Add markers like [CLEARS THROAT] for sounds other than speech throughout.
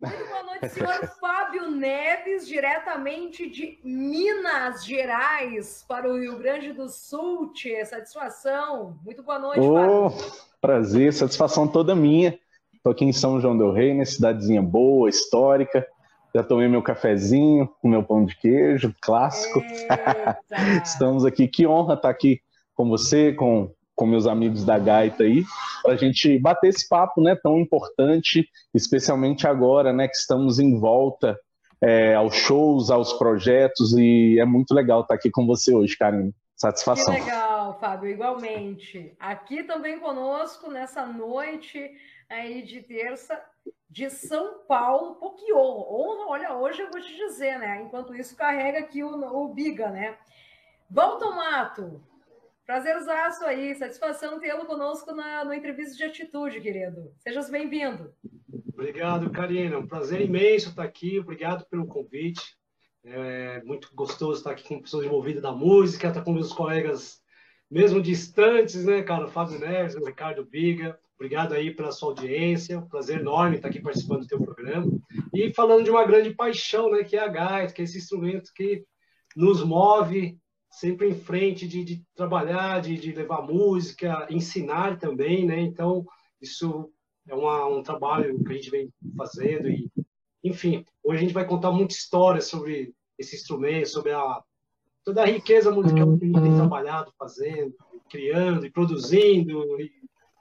Muito boa noite, senhor Fábio Neves, diretamente de Minas Gerais para o Rio Grande do Sul. Tchê, satisfação. Muito boa noite, oh, Fábio. Prazer, satisfação toda minha. Estou aqui em São João del Rei, né? Cidadezinha boa, histórica. Já tomei meu cafezinho, com meu pão de queijo, clássico. [LAUGHS] Estamos aqui. Que honra estar aqui com você, com, com meus amigos da Gaita aí, para a gente bater esse papo, né? Tão importante, especialmente agora, né? Que estamos em volta é, aos shows, aos projetos, e é muito legal estar aqui com você hoje, Karine. Satisfação. Que legal, Fábio, igualmente. Aqui também conosco nessa noite aí de terça de São Paulo, pô, honra, olha, hoje eu vou te dizer, né? Enquanto isso, carrega aqui o, o Biga, né? Valton Mato, prazerzaço aí, satisfação tê-lo conosco na, no Entrevista de Atitude, querido. Seja bem-vindo. Obrigado, Karina, um prazer imenso estar aqui, obrigado pelo convite. É muito gostoso estar aqui com pessoas envolvidas da música, estar com meus colegas mesmo distantes, né, cara? Fábio Neves, Ricardo Biga, Obrigado aí pela sua audiência, um prazer enorme estar aqui participando do teu programa. E falando de uma grande paixão, né, que é a gaita, que é esse instrumento que nos move sempre em frente de, de trabalhar, de, de, levar música, ensinar também, né? Então, isso é uma, um trabalho que a gente vem fazendo e, enfim, hoje a gente vai contar muita história sobre esse instrumento, sobre a toda a riqueza musical que a gente tem trabalhado, fazendo, criando e produzindo e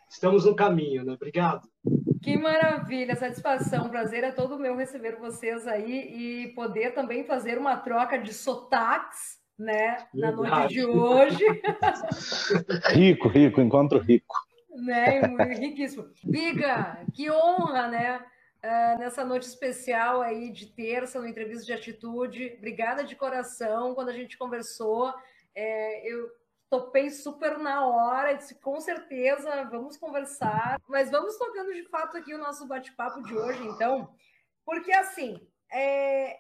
estamos no caminho, né? Obrigado. Que maravilha, satisfação, prazer é todo meu receber vocês aí e poder também fazer uma troca de sotaques, né, na noite de hoje. [LAUGHS] rico, rico, encontro rico. Né, riquíssimo. Biga, que honra, né? Uh, nessa noite especial aí de terça, no Entrevista de Atitude. Obrigada de coração. Quando a gente conversou, é, eu topei super na hora, disse com certeza, vamos conversar, mas vamos tocando de fato aqui o nosso bate-papo de hoje, então, porque assim, é...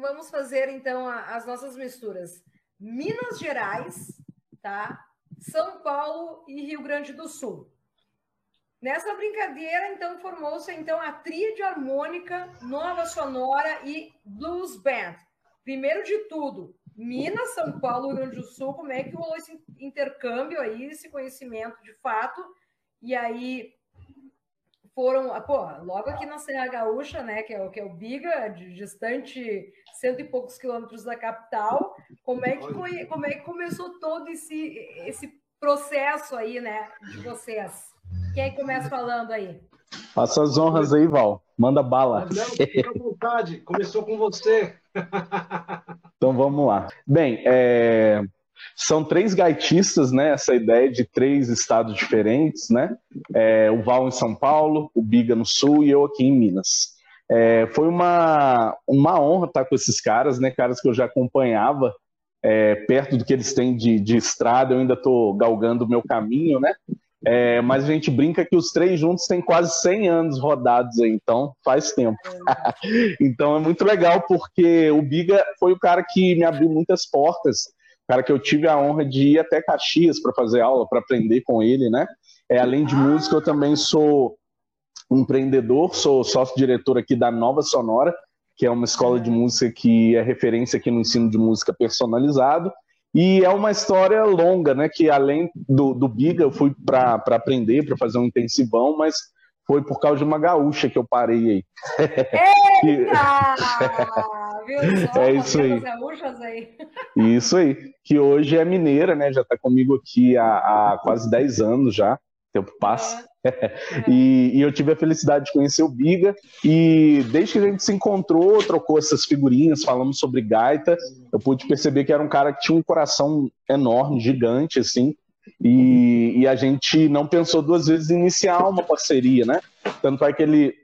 vamos fazer então as nossas misturas. Minas Gerais, tá? São Paulo e Rio Grande do Sul. Nessa brincadeira, então, formou-se então a tríade harmônica, nova sonora e blues band. Primeiro de tudo, Minas, São Paulo, Rio Grande do Sul, como é que rolou esse intercâmbio aí, esse conhecimento de fato, e aí foram, pô, logo aqui na Serra Gaúcha, né, que é o que é o Biga, de, distante cento e poucos quilômetros da capital, como é que foi, como é que começou todo esse esse processo aí, né, de vocês? Quem é que começa falando aí? Faça as honras aí, Val. Manda bala. Não, fica à vontade. Começou com você. [LAUGHS] então vamos lá. Bem, é... são três gaitistas, né? Essa ideia de três estados diferentes, né? É, o Val em São Paulo, o Biga no Sul e eu aqui em Minas. É, foi uma, uma honra estar com esses caras, né? Caras que eu já acompanhava é, perto do que eles têm de, de estrada, eu ainda estou galgando o meu caminho, né? É, mas a gente brinca que os três juntos têm quase 100 anos rodados aí, então faz tempo. [LAUGHS] então é muito legal porque o Biga foi o cara que me abriu muitas portas, cara que eu tive a honra de ir até Caxias para fazer aula, para aprender com ele, né? É, além de música, eu também sou empreendedor, sou sócio-diretor aqui da Nova Sonora, que é uma escola de música que é referência aqui no ensino de música personalizado. E é uma história longa, né? Que além do, do Biga, eu fui para aprender, para fazer um intensivão, mas foi por causa de uma gaúcha que eu parei aí. [LAUGHS] Eita! [LAUGHS] [LAUGHS] Viu só? É isso aí. aí. Isso aí. Que hoje é mineira, né? Já está comigo aqui há, há, quase 10 anos já. O tempo passa. É. [LAUGHS] e, e, eu tive a felicidade de conhecer o Biga. E desde que a gente se encontrou, trocou essas figurinhas, falamos sobre gaita, eu pude perceber que era um cara que tinha um coração enorme, gigante, assim. E, e a gente não pensou duas vezes em iniciar uma parceria, né? Tanto é que ele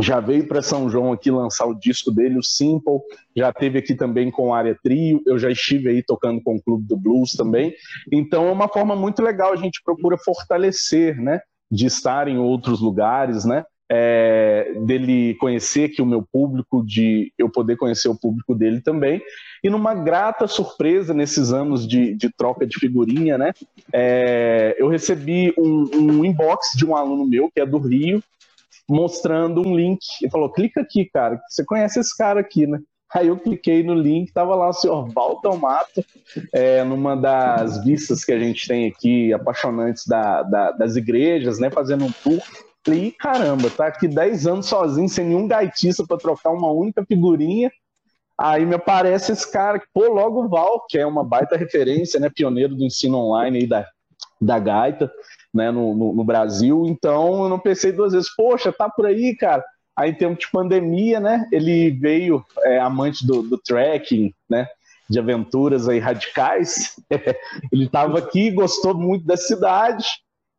já veio para São João aqui lançar o disco dele, o Simple, já teve aqui também com a área trio, eu já estive aí tocando com o Clube do Blues também. Então é uma forma muito legal, a gente procura fortalecer, né? de estar em outros lugares, né? É, dele conhecer que o meu público, de eu poder conhecer o público dele também. E numa grata surpresa nesses anos de, de troca de figurinha, né? É, eu recebi um, um, inbox de um aluno meu que é do Rio mostrando um link. Ele falou: clica aqui, cara, você conhece esse cara aqui, né? Aí eu cliquei no link, tava lá o senhor Walter Mato, é, numa das vistas que a gente tem aqui, apaixonantes da, da, das igrejas, né, fazendo um tour. Falei, caramba, tá aqui 10 anos sozinho, sem nenhum gaitista para trocar uma única figurinha. Aí me aparece esse cara, que, pô, logo o Val, que é uma baita referência, né, pioneiro do ensino online aí da, da gaita, né, no, no, no Brasil. Então eu não pensei duas vezes, poxa, tá por aí, cara Aí, em tempo de pandemia, né, ele veio é, amante do, do trekking, né, de aventuras aí radicais. [LAUGHS] ele estava aqui, gostou muito da cidade,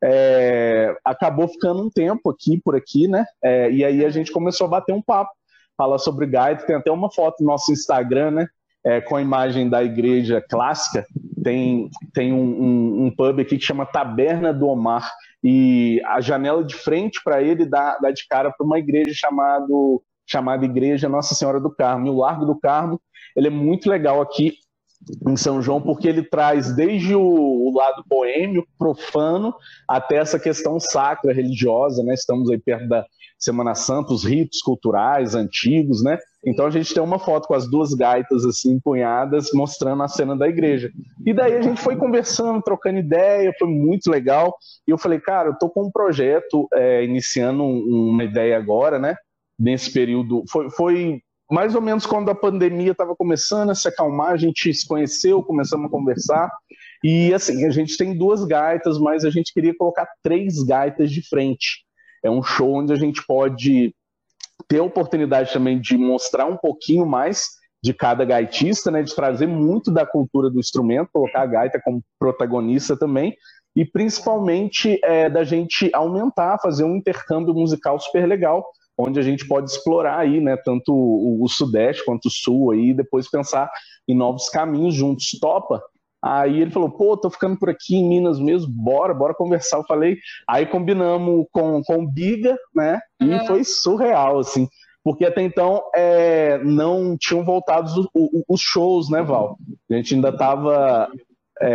é, acabou ficando um tempo aqui, por aqui, né, é, e aí a gente começou a bater um papo, falar sobre guide, tem até uma foto no nosso Instagram, né, é, com a imagem da igreja clássica, tem, tem um, um, um, pub aqui que chama Taberna do Omar, e a janela de frente para ele dá, dá, de cara para uma igreja chamado, chamada Igreja Nossa Senhora do Carmo. E o Largo do Carmo ele é muito legal aqui em São João, porque ele traz desde o, o, lado boêmio, profano, até essa questão sacra, religiosa, né? Estamos aí perto da Semana Santa, os ritos culturais antigos, né? Então a gente tem uma foto com as duas gaitas assim empunhadas, mostrando a cena da igreja. E daí a gente foi conversando, trocando ideia, foi muito legal. E eu falei, cara, eu tô com um projeto é, iniciando um, uma ideia agora, né? Nesse período, foi, foi mais ou menos quando a pandemia estava começando a se acalmar, a gente se conheceu, começamos a conversar. E assim, a gente tem duas gaitas, mas a gente queria colocar três gaitas de frente. É um show onde a gente pode ter a oportunidade também de mostrar um pouquinho mais de cada gaitista, né, de trazer muito da cultura do instrumento, colocar a gaita como protagonista também, e principalmente é, da gente aumentar, fazer um intercâmbio musical super legal, onde a gente pode explorar aí, né, tanto o, o Sudeste quanto o Sul aí, e depois pensar em novos caminhos juntos. Topa? Aí ele falou, pô, tô ficando por aqui em Minas mesmo, bora, bora conversar. Eu falei, aí combinamos com, com o Biga, né? E uhum. foi surreal, assim. Porque até então é, não tinham voltado os, os, shows, né, Val? A gente ainda tava é,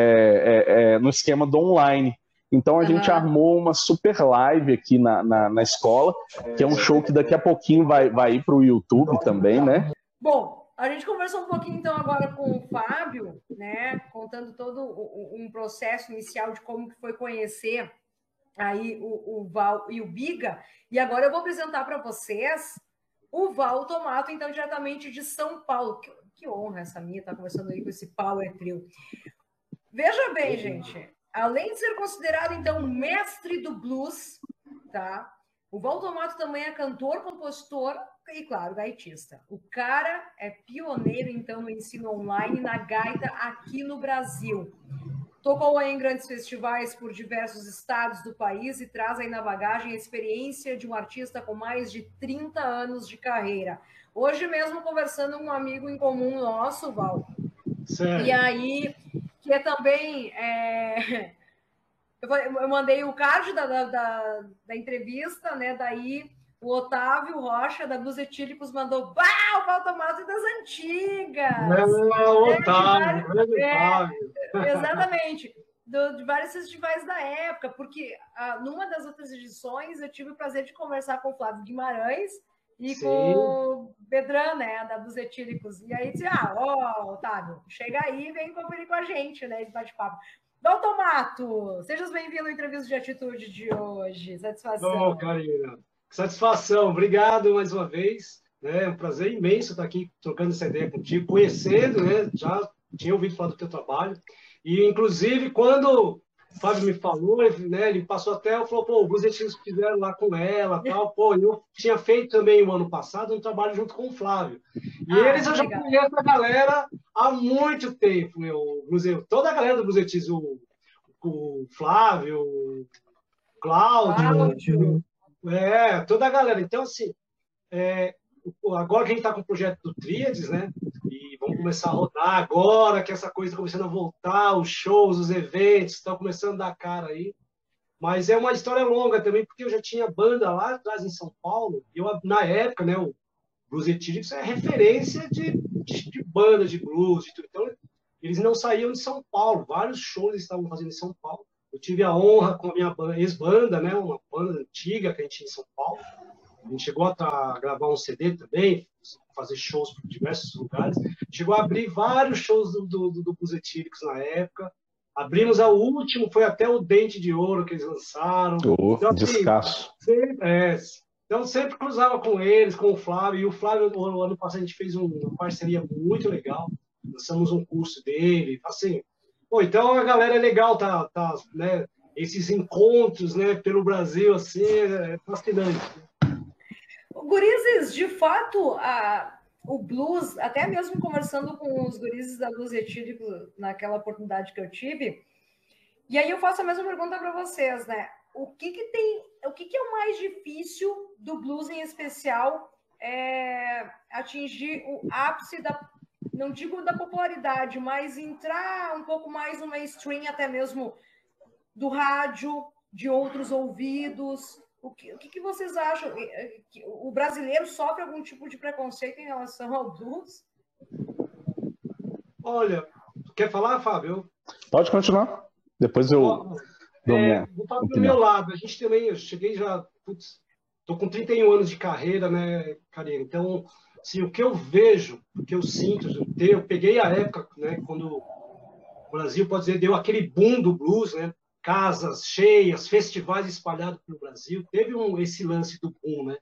é, é, no esquema do online. Então a uhum. gente armou uma super live aqui na, na, na, escola, que é um show que daqui a pouquinho vai, vai ir para o YouTube também, né? Bom, a gente conversou um pouquinho então agora com o Fábio, né, contando todo um processo inicial de como que foi conhecer aí o, o Val e o Biga. E agora eu vou apresentar para vocês o Val Tomato, então diretamente de São Paulo. Que, que honra essa minha estar tá conversando aí com esse Power Trio. Veja bem, gente, além de ser considerado então mestre do blues, tá? O Valdomato também é cantor, compositor e, claro, gaitista. O cara é pioneiro, então, no ensino online na gaita aqui no Brasil. Tocou em grandes festivais por diversos estados do país e traz aí na bagagem a experiência de um artista com mais de 30 anos de carreira. Hoje mesmo conversando com um amigo em comum nosso, Val. Certo. E aí, que é também é, [LAUGHS] eu, mandei o card da, da, da, da, entrevista, né? Daí o Otávio Rocha, da Blues Etílicos, mandou bah, o Valtomato das antigas! Não, é, Otávio, vários, [LAUGHS] é, Exatamente. Do, de vários festivais da época, porque ah, numa das outras edições eu tive o prazer de conversar com o Flávio Guimarães e Sim. com o Bedran, né, da dos Etílicos. E aí disse, ah, ó, Otávio, chega aí e vem conferir com a gente, né, de bate-papo. Doutor Mato, seja bem-vindo à entrevista de atitude de hoje. Satisfação. Oh, Karina. Satisfação. Obrigado mais uma vez. É um prazer imenso estar aqui trocando essa ideia contigo, conhecendo, né? Já tinha ouvido falar do teu trabalho. E, inclusive, quando o Fábio me falou, né, ele passou até, falou, pô, os eles fizeram lá com ela, tal, pô, eu tinha feito também o ano passado um trabalho junto com o Flávio. E ah, eles eu já conheço a galera há muito tempo, meu, toda a galera do Buzetis, o, o Flávio, o Cláudio, é, toda a galera. Então, assim, é, agora que a gente está com o projeto do Tríades, né, vamos começar a rodar agora que essa coisa está começando a voltar, os shows, os eventos estão começando a dar cara aí. Mas é uma história longa também, porque eu já tinha banda lá atrás em São Paulo, e eu, na época, né, o Blues Etíricos é referência de, de, de banda de blues, de tudo. Então, eles não saíam de São Paulo, vários shows eles estavam fazendo em São Paulo. Eu tive a honra com a minha ex-banda, né, uma banda antiga que a gente tinha em São Paulo, A gente chegou a, gravar um CD também, fazer shows por diversos lugares. Chegou a abrir vários shows do, do, do na época. Abrimos o último, foi até o Dente de Ouro que eles lançaram. Oh, então, assim, descasso. Sempre, é, então sempre cruzava com eles, com o Flávio. E o Flávio, no ano passado, a gente fez uma parceria muito legal. Lançamos um curso dele. Assim, pô, então a galera é legal, tá, tá, né? Esses encontros, né, pelo Brasil, assim, é fascinante. Gurizes, de fato, a, o blues, até mesmo conversando com os gurizes da Blues Etílico naquela oportunidade que eu tive, e aí eu faço a mesma pergunta para vocês, né? O que que tem, o que que é o mais difícil do blues em especial é, atingir o ápice da, não digo da popularidade, mas entrar um pouco mais no mainstream, até mesmo do rádio, de outros ouvidos, o que, o que, vocês acham? O brasileiro sofre algum tipo de preconceito em relação ao blues? Olha, quer falar, Fábio? Pode continuar. Depois eu. É, vou falar do meu lado. A gente também, eu cheguei já. Putz, tô com 31 anos de carreira, né, Karina? Então, assim, o que eu vejo, o que eu sinto, eu peguei a época, né, quando o Brasil, pode dizer, deu aquele boom do blues, né? casas cheias, festivais espalhados pelo Brasil. Teve um, esse lance do boom, né?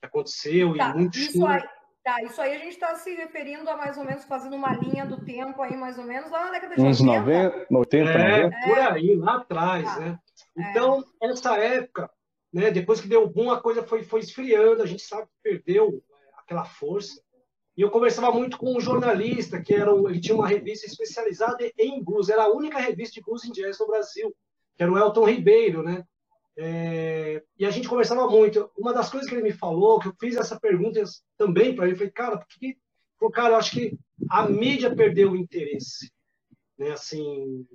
Que aconteceu tá, e muito isso aí, tá, isso aí a gente está se referindo a mais ou menos, fazendo uma linha do tempo aí, mais ou menos, lá na década de Uns 90. 80, é, 90. por aí, lá atrás, tá. né? É. Então, é. essa época, né, depois que deu o boom, a coisa foi, foi esfriando, a gente sabe que perdeu aquela força. E eu conversava muito com um jornalista, que era, ele tinha uma revista especializada em blues, era a única revista de blues em jazz no Brasil que era o Elton Ribeiro, né? É, e a gente conversava muito. Uma das coisas que ele me falou, que eu fiz essa pergunta também para ele, falei, cara, porque, cara, eu acho que a mídia perdeu o interesse, né? Assim,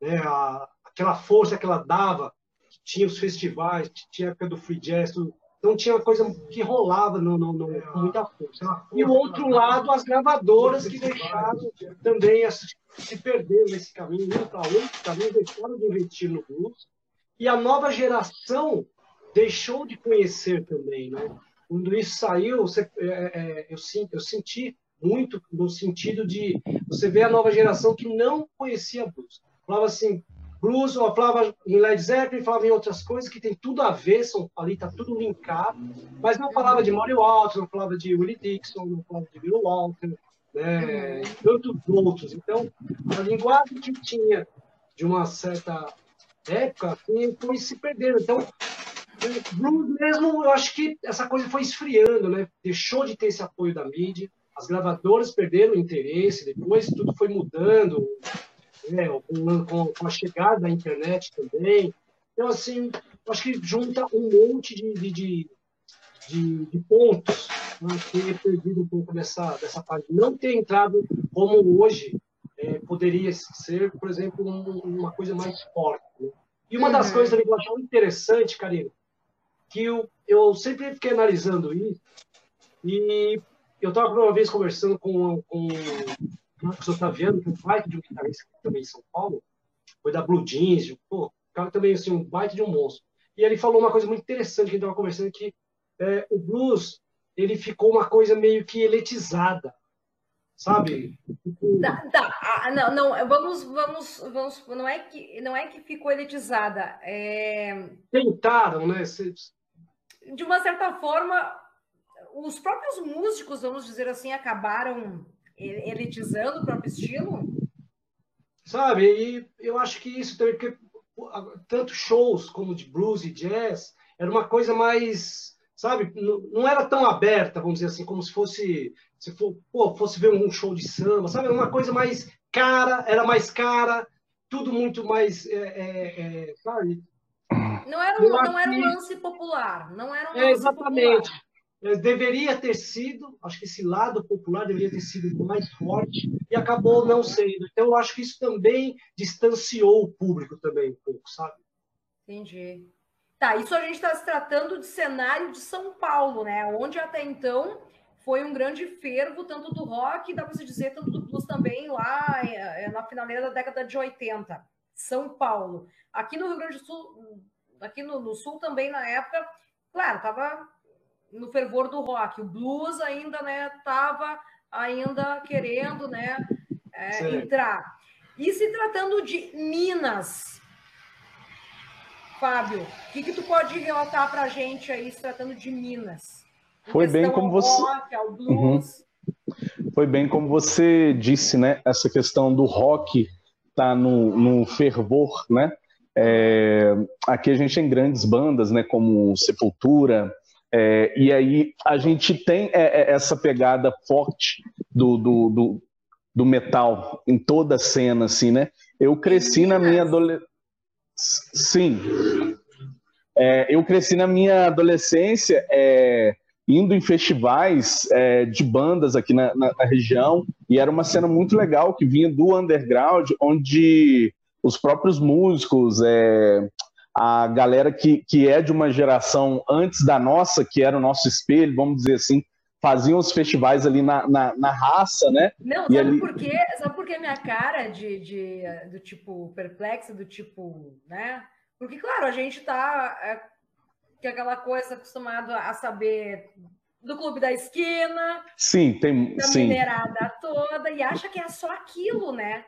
né? A, aquela força que ela dava, que tinha os festivais, tinha a época do free jazz, tudo. Então tinha uma coisa que rolava no, no, no, com muita força. E o outro lado, as gravadoras que deixaram também assistir se perderam nesse caminho, indo para outro caminho, deixaram de investir no blues. E a nova geração deixou de conhecer também. Né? Quando isso saiu, você, é, é, eu, eu senti muito no sentido de você ver a nova geração que não conhecia blues. Falava assim, blues, ou falava em Led Zeppelin, falava em outras coisas que tem tudo a ver, são, ali está tudo linkado, mas não falava de Maury Walter, não falava de Willie Dixon, não falava de Bill Walter, né, tantos outros. Então, a linguagem que tinha de uma certa época assim, foi se perdendo. Então, blues mesmo, eu acho que essa coisa foi esfriando, né? Deixou de ter esse apoio da mídia, as gravadoras perderam o interesse, depois tudo foi mudando, né? com, com, a chegada da internet também. Então, assim, acho que junta um monte de, de, de, de pontos né, ter perdido um pouco dessa, dessa parte, não ter entrado como hoje é, poderia ser, por exemplo, um, uma coisa mais forte. Né? E uma das uhum. coisas que eu acho interessante, Karina, que eu, eu sempre fiquei analisando isso, e eu estava uma vez conversando com, com o Marcos Otaviano, que é um baita de um guitarrista também em São Paulo, foi da Blue Jeans, pô, o cara também assim, um baita de um monstro. E ele falou uma coisa muito interessante que a gente estava conversando, que é, o blues ele ficou uma coisa meio que eletizada, sabe? Tá, tá. Ah, não, não, vamos, vamos, vamos, não é que, não é que ficou eletizada. É... Tentaram, né? De uma certa forma, os próprios músicos, vamos dizer assim, acabaram elitizando o próprio estilo. Sabe? E eu acho que isso também, porque tanto shows como de blues e jazz era uma coisa mais sabe? Não, era tão aberta, vamos dizer assim, como se fosse, se for, pô, fosse ver um show de samba, sabe? Uma coisa mais cara, era mais cara, tudo muito mais, é, é, é, sabe? Não era, um, não era um lance popular, não era um é, Exatamente. Popular. É, deveria ter sido, acho que esse lado popular deveria ter sido mais forte e acabou não sendo. Então, eu acho que isso também distanciou o público também um pouco, sabe? Entendi. Tá, isso a gente está se tratando de cenário de São Paulo, né? Onde até então foi um grande fervo, tanto do rock, dá para se dizer, tanto do blues também, lá é, é, na finaleira da década de 80. São Paulo. Aqui no Rio Grande do Sul, aqui no, no Sul também, na época, claro, tava no fervor do rock. O blues ainda né estava ainda querendo né é, entrar. E se tratando de Minas, Fábio, o que, que tu pode relatar para a gente aí se tratando de Minas? Foi bem como você. Rock, ao blues. Uhum. Foi bem como você disse, né? Essa questão do rock tá no, no fervor, né? É, aqui a gente tem grandes bandas, né? Como Sepultura, é, e aí a gente tem é, é, essa pegada forte do, do, do, do, metal em toda a cena, assim, né? Eu cresci na minha adolescência. Sim. É, eu cresci na minha adolescência é, indo em festivais é, de bandas aqui na, na, na, região, e era uma cena muito legal que vinha do underground, onde os próprios músicos, é, a galera que, que é de uma geração antes da nossa, que era o nosso espelho, vamos dizer assim, faziam os festivais ali na, na, na raça, né? Não, e sabe ali... por quê? Sabe por que minha cara de, de, do tipo perplexa, do tipo, né? Porque, claro, a gente tá é, que é aquela coisa acostumado a saber do clube da esquina, sim, tem, da sim. minerada toda, e acha que é só aquilo, né?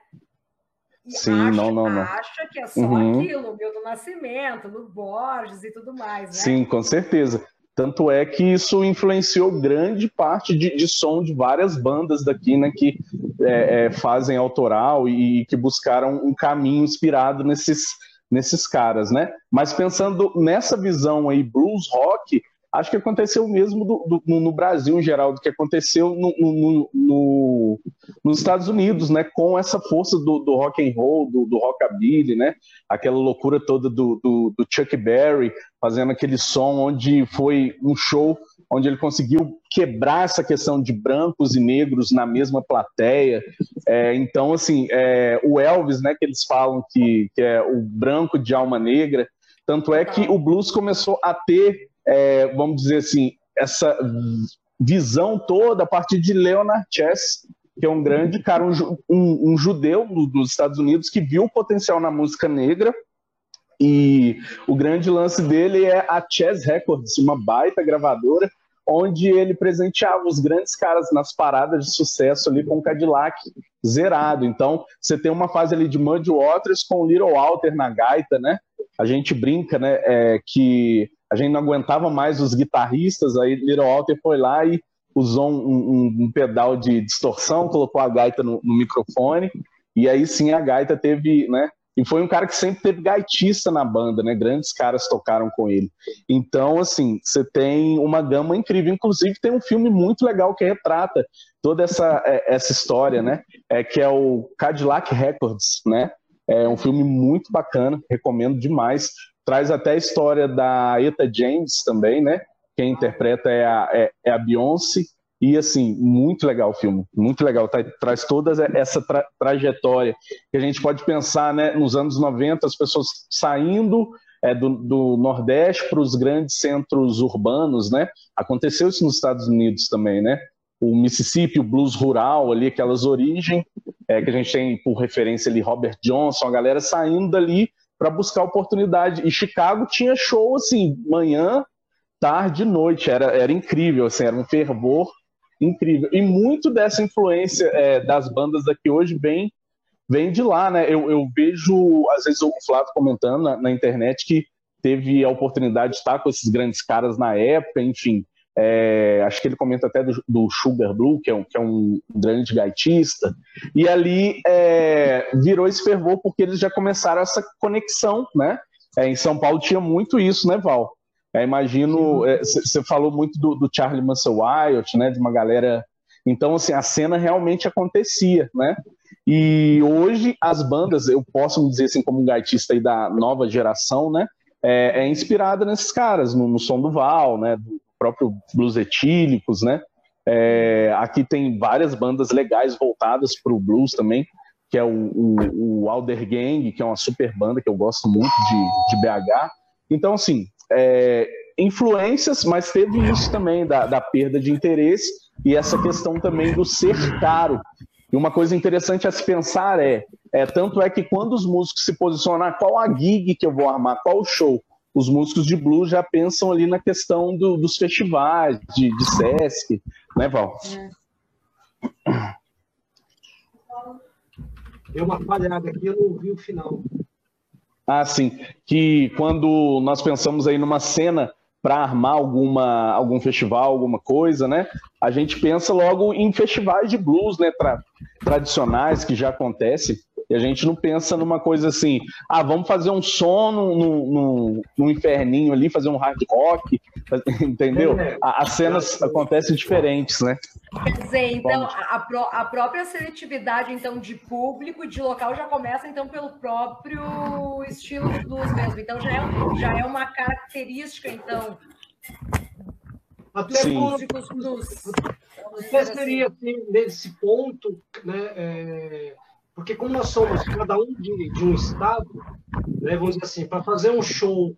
E sim, acha, não, não, não. Acha que é só uhum. aquilo, do Nascimento, do Borges e tudo mais, né? Sim, com certeza. Tanto é que isso influenciou grande parte de, de som de várias bandas daqui, né, que é, é, fazem autoral e que buscaram um caminho inspirado nesses, nesses caras, né? Mas pensando nessa visão aí, blues rock, acho que aconteceu o mesmo do, do, no Brasil em geral, do que aconteceu no, no, no, nos Estados Unidos, né? Com essa força do, do rock and roll, do, do rockabilly, né? Aquela loucura toda do, do, Chuck Berry fazendo aquele som onde foi um show onde ele conseguiu quebrar essa questão de brancos e negros na mesma plateia. É, então, assim, é, o Elvis, né, que eles falam que, que é o branco de alma negra, tanto é que o blues começou a ter, é, vamos dizer assim, essa visão toda a partir de Leonard Chess, que é um grande cara, um, um, um judeu dos Estados Unidos que viu o potencial na música negra e o grande lance dele é a Chess Records, uma baita gravadora, onde ele presenteava os grandes caras nas paradas de sucesso ali com o Cadillac zerado. Então, você tem uma fase ali de Muddy Waters com Little Walter na gaita, né? A gente brinca, né, é, que a gente não aguentava mais os guitarristas, aí Little Walter foi lá e usou um, um, um pedal de distorção, colocou a gaita no, no microfone, e aí sim a gaita teve, né, e foi um cara que sempre teve gaitista na banda, né? Grandes caras tocaram com ele. Então, assim, você tem uma gama incrível. Inclusive, tem um filme muito legal que retrata toda essa, é, essa história, né? É, que é o Cadillac Records, né? É um filme muito bacana, recomendo demais. Traz até a história da Eta James também, né? Quem interpreta é a, é, é a Beyoncé. E assim, muito legal o filme, muito legal. Tá, traz toda essa tra trajetória que a gente pode pensar, né? Nos anos 90, as pessoas saindo é, do, do, Nordeste para os grandes centros urbanos, né? Aconteceu isso nos Estados Unidos também, né? O Mississippi, o blues rural, ali, aquelas origens é, que a gente tem por referência ali, Robert Johnson, a galera saindo dali para buscar oportunidade. E Chicago tinha show assim, manhã, tarde, noite, era, era incrível, assim, era um fervor incrível. E muito dessa influência é, das bandas daqui hoje vem, vem de lá, né? Eu, eu vejo, às vezes, o Flávio comentando na, na, internet que teve a oportunidade de estar com esses grandes caras na época, enfim. É, acho que ele comenta até do, do, Sugar Blue, que é um, que é um grande gaitista, e ali é, virou esse fervor porque eles já começaram essa conexão, né? É, em São Paulo tinha muito isso, né, Val? É, imagino, você é, falou muito do, do Charlie Mansell Wyatt, né, de uma galera. Então, assim, a cena realmente acontecia, né? E hoje as bandas, eu posso me dizer assim, como um gaitista aí da nova geração, né? É, é inspirada nesses caras, no, no, som do Val, né? Do próprio Blues Etílicos, né? É, aqui tem várias bandas legais voltadas para o blues também, que é o, o, o Alder Gang, que é uma super banda que eu gosto muito de, de BH. Então, assim, é, influências, mas teve isso também da, da perda de interesse e essa questão também do ser caro. E uma coisa interessante a se pensar é, é tanto é que quando os músicos se posicionam, ah, qual a gig que eu vou armar, qual o show, os músicos de blues já pensam ali na questão do, dos festivais, de, de Sesc, né, Val? É. Deu uma falhada aqui, eu não ouvi o final. Ah, sim. Que quando nós pensamos aí numa cena para armar alguma, algum festival, alguma coisa, né? A gente pensa logo em festivais de blues, né? Tra tradicionais que já acontecem. E a gente não pensa numa coisa assim, ah, vamos fazer um som no, no, no inferninho ali, fazer um hard rock, [LAUGHS] entendeu? As cenas acontecem diferentes, né? Quer dizer, então, a, a própria seletividade então, de público e de local já começa então pelo próprio estilo de blues mesmo. Então já é, já é uma característica, então, até Sim. músicos blues. Até seria assim, nesse ponto, né? É porque como nós somos cada um de, de um estado, né, vamos dizer assim, para fazer um show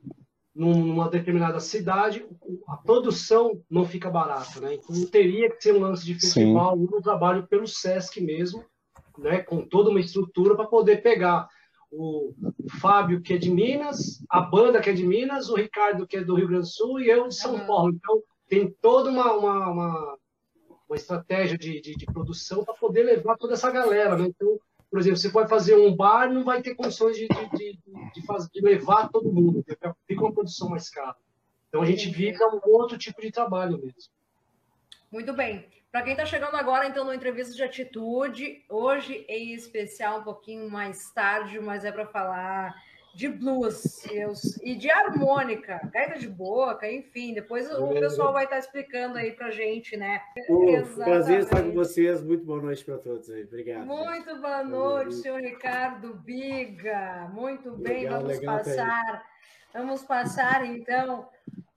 numa determinada cidade, a produção não fica barata, né? Então teria que ser um lance de festival, Sim. um trabalho pelo Sesc mesmo, né? Com toda uma estrutura para poder pegar o, Fábio que é de Minas, a banda que é de Minas, o Ricardo que é do Rio Grande do Sul e eu de São uhum. Paulo. Então tem toda uma, uma, uma, uma estratégia de, de, de produção para poder levar toda essa galera, né? Então por exemplo, você pode fazer um bar, não vai ter condições de, de, de, de, fazer, de levar todo mundo, fica uma produção mais cara. Então a gente vive um outro tipo de trabalho mesmo. Muito bem. Para quem está chegando agora, então, no Entrevista de Atitude, hoje em especial, um pouquinho mais tarde, mas é para falar de blues e de harmônica, gaita de boca, enfim. Depois o pessoal vai estar explicando aí para gente, né? prazer estar com vocês. Muito boa noite para todos aí. Obrigado. Muito boa noite, senhor Ricardo Biga. Muito bem, legal, vamos legal passar. Vamos passar então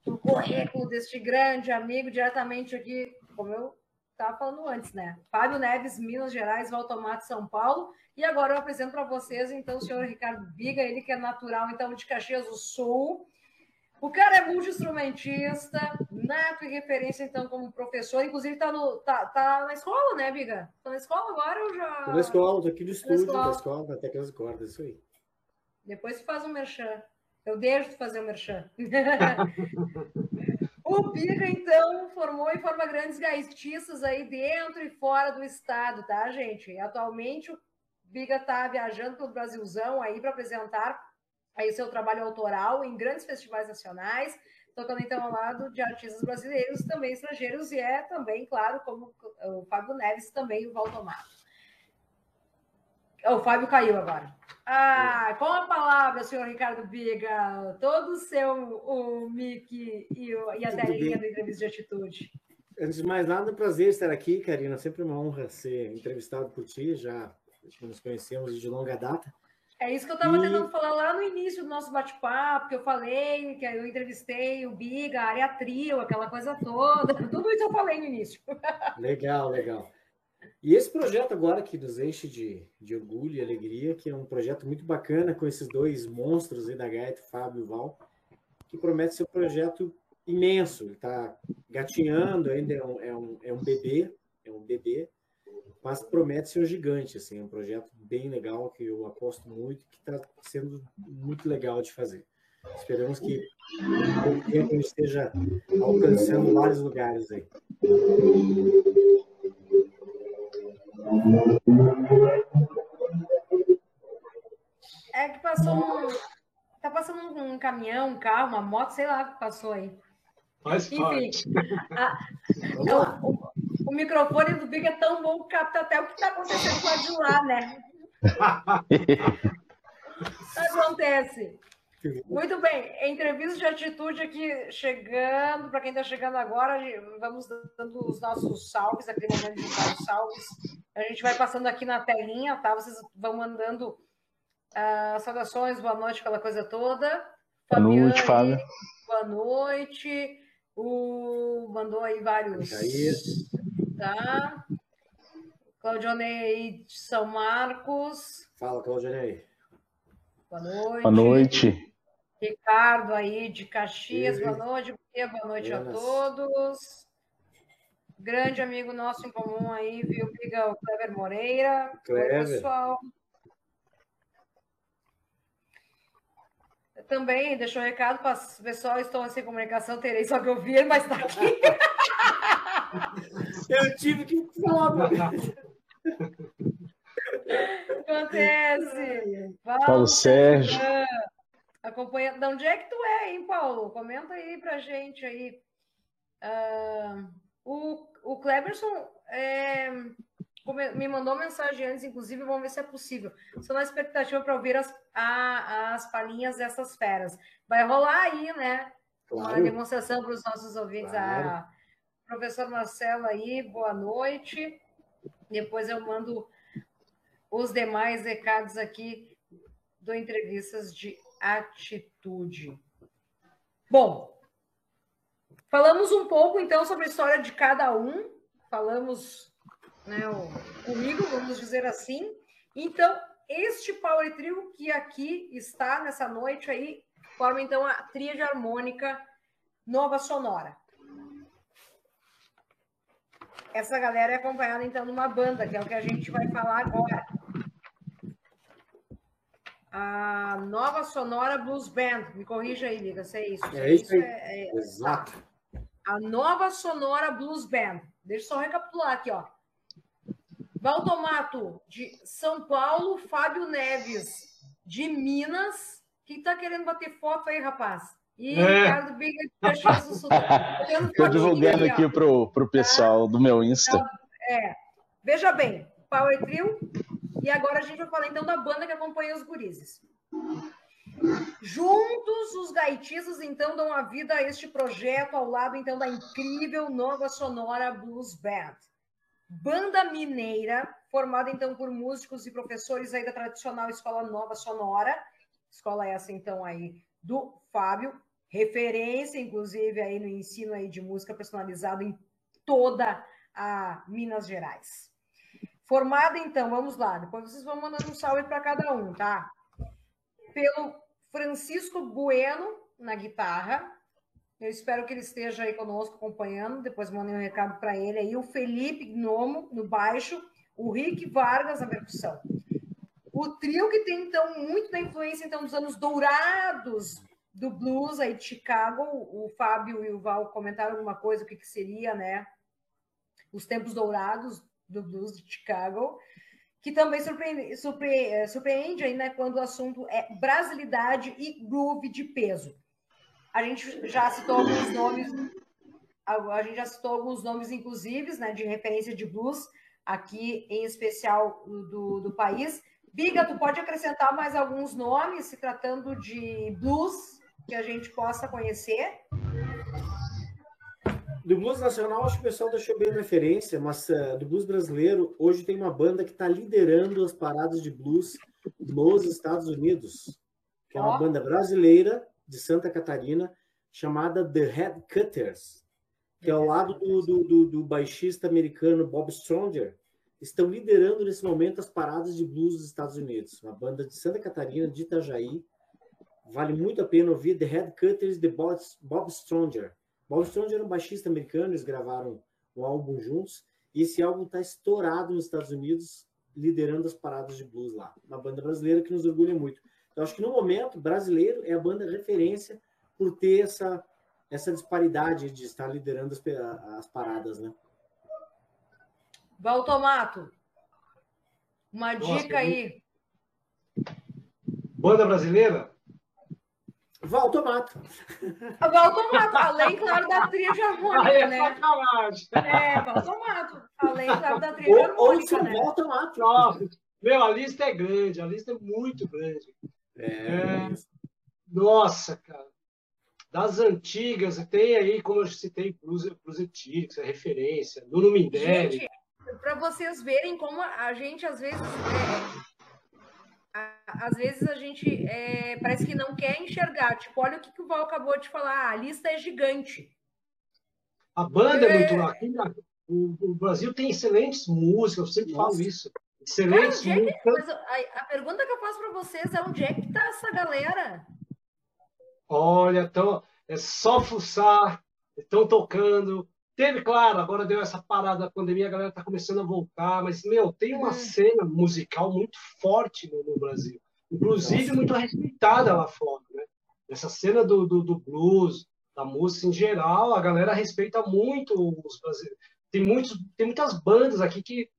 o currículo deste grande amigo diretamente aqui, como eu estava falando antes, né? Fábio Neves, Minas Gerais, Valtomate, São Paulo. E agora eu apresento para vocês, então, o senhor Ricardo Biga, ele que é natural, então, de Caxias do Sul. O cara é multi-instrumentista, nato e referência, então, como professor. Inclusive, está tá, tá na escola, né, Biga? Está na escola agora ou já... Estou na escola, estou aqui no estúdio da escola, da Teclas Cordas, isso aí. Depois você faz um merchan. Eu deixo de fazer o um merchan. [LAUGHS] o Biga, então, formou e forma grandes gaitistas aí dentro e fora do estado, tá, gente? Atualmente, o Biga está viajando pelo Brasilzão aí para apresentar aí seu trabalho autoral em grandes festivais nacionais, tocando então ao lado de artistas brasileiros, também estrangeiros, e é também, claro, como o Fábio Neves, também o Valtomato. O Fábio caiu agora. Ah, com a palavra, senhor Ricardo Biga, todo o seu, o Mickey e, o, e a telinha da entrevista de atitude. Antes de mais nada, é um prazer estar aqui, Karina. Sempre uma honra ser entrevistado por ti. Já nos conhecemos de longa data. É isso que eu estava e... tentando falar lá no início do nosso bate-papo, que eu falei, que eu entrevistei o Biga, a área trio, aquela coisa toda. Tudo isso eu falei no início. Legal, legal. E esse projeto agora que nos enche de, de orgulho e alegria, que é um projeto muito bacana com esses dois monstros aí da Gaeta, Fábio e Val, que promete ser um projeto imenso. Ele está gatinhando, ainda é um, é, um, é um bebê, é um bebê, mas promete ser um gigante, assim, é um projeto bem legal que eu aposto muito que está sendo muito legal de fazer. Esperamos que com o tempo esteja alcançando vários lugares aí. É que passou um, tá passando um caminhão, um carro, uma moto, sei lá, que passou aí. Faz Enfim, a, o, o microfone do Big é tão bom que capta até o que está acontecendo com a de lá, né? [LAUGHS] Acontece. Muito bem, entrevista de atitude aqui chegando, para quem está chegando agora, vamos dando os nossos salves, aquele momento de dar os salves. A gente vai passando aqui na telinha, tá? Vocês vão mandando uh, saudações, boa noite, aquela coisa toda. Boa Fabiane, noite, Fábio. Boa noite. O mandou aí vários. Aí. Tá? Claudionei de São Marcos. Fala, Claudionei. Boa noite. Boa noite. Ricardo aí de Caxias, boa noite. Boa noite a todos. Grande amigo nosso em comum aí, viu, Biga, o Clever Moreira. Clever. Oi, pessoal. também deixou um recado para o pessoal, estou sem comunicação, terei só que ouvir, mas está aqui. [LAUGHS] Eu tive que falar. Acontece. Paulo Sérgio. Acompanha. De onde é que tu é, hein, Paulo? Comenta aí pra gente aí. Uh, o, o Cleberson é, me mandou mensagem antes, inclusive, vamos ver se é possível. Estou na expectativa para ouvir as, a, as palhinhas dessas feras. Vai rolar aí, né? Claro. Uma demonstração para os nossos ouvintes. Claro. A professor Marcelo aí, boa noite. Depois eu mando os demais recados aqui do Entrevistas de Atitude. Bom, falamos um pouco então sobre a história de cada um, falamos né, comigo, vamos dizer assim. Então, este Power Trio que aqui está nessa noite aí, forma então a tríade harmônica Nova Sonora. Essa galera é acompanhada então numa banda, que é o que a gente vai falar agora. A Nova Sonora Blues Band. Me corrija aí, Liga, se é isso. É isso, aí. É, é, Exato. Tá. A Nova Sonora Blues Band. Deixa eu só recapitular aqui, ó. Valdomato, de São Paulo, Fábio Neves, de Minas. Quem está querendo bater foto aí, rapaz? E é. Ricardo Biga de Caxias do Sul. [LAUGHS] Estou divulgando aqui para o pessoal tá? do meu Insta. Então, é. Veja bem, Power Trio. E agora a gente vai falar então da banda que acompanha os gurizes. Juntos, os gaitistas então dão a vida a este projeto ao lado então da incrível Nova Sonora Blues Band. Banda mineira, formada então por músicos e professores aí da tradicional Escola Nova Sonora, escola essa então aí do Fábio, referência inclusive aí no ensino aí de música personalizado em toda a Minas Gerais. Formada então, vamos lá, depois vocês vão mandando um salve para cada um, tá? Pelo Francisco Bueno na guitarra, eu espero que ele esteja aí conosco acompanhando. Depois mandei um recado para ele aí. O Felipe Gnomo no baixo, o Rick Vargas na percussão. O trio que tem então muito da influência então dos anos dourados do blues aí de Chicago. O Fábio e o Val comentaram alguma coisa o que, que seria, né? Os tempos dourados do blues de Chicago, que também surpreende, surpreende, surpreende aí, né, quando o assunto é brasilidade e groove de peso. A gente já citou alguns nomes, a gente já citou alguns nomes, inclusive, né, de referência de blues, aqui em especial do, do país. Biga, tu pode acrescentar mais alguns nomes, se tratando de blues, que a gente possa conhecer? Do blues nacional, acho que o pessoal deixou bem referência, mas uh, do blues brasileiro, hoje tem uma banda que está liderando as paradas de blues nos Estados Unidos, que é uma oh. banda brasileira de Santa Catarina, chamada The Head Cutters, que é ao lado do, do, do, do baixista americano Bob Stronger, estão liderando nesse momento as paradas de blues dos Estados Unidos. Uma banda de Santa Catarina, de Itajaí. Vale muito a pena ouvir The Head Cutters de Bob, Bob Stronger. Bob Stronger era um baixista americano, eles gravaram um álbum juntos, e esse álbum está estourado nos Estados Unidos, liderando as paradas de blues lá. Uma banda brasileira que nos orgulha muito. Eu acho que no momento, brasileiro é a banda referência por ter essa, essa disparidade de estar liderando as, as paradas, né? Valtomato, uma Nossa, dica aí. Banda brasileira? Valtomato. Valtomato, além, claro, da trilha harmônica, é né? Sacanagem. É, Valtomato. Além, claro, da trilha harmônica, ou, ou né? Valtomato. Nossa, meu, a lista é grande, a lista é muito grande. É. é. Nossa, cara. Das antigas, tem aí, como eu citei, Blues Etílicos, é referência, Nuno Mindelli. Gente, para vocês verem como a gente, às vezes, é, às vezes a gente é, parece que não quer enxergar. Tipo, olha o que, que o Val acabou de falar, a lista é gigante. A banda é, muito... Aqui, o, o Brasil tem excelentes músicas, eu sempre Nossa. falo isso. Excelente. Cara, é que, a, a, pergunta que eu faço para vocês é onde é que está essa galera? Olha, então, é só fuçar, estão tocando. Teve, claro, agora deu essa parada da pandemia, a galera está começando a voltar, mas, meu, tem uma hum. cena musical muito forte no, no Brasil. Inclusive, Nossa. muito respeitada lá fora, né? nessa cena do, do, do, blues, da música em geral, a galera respeita muito os brasileiros. Tem, muitos, tem muitas bandas aqui que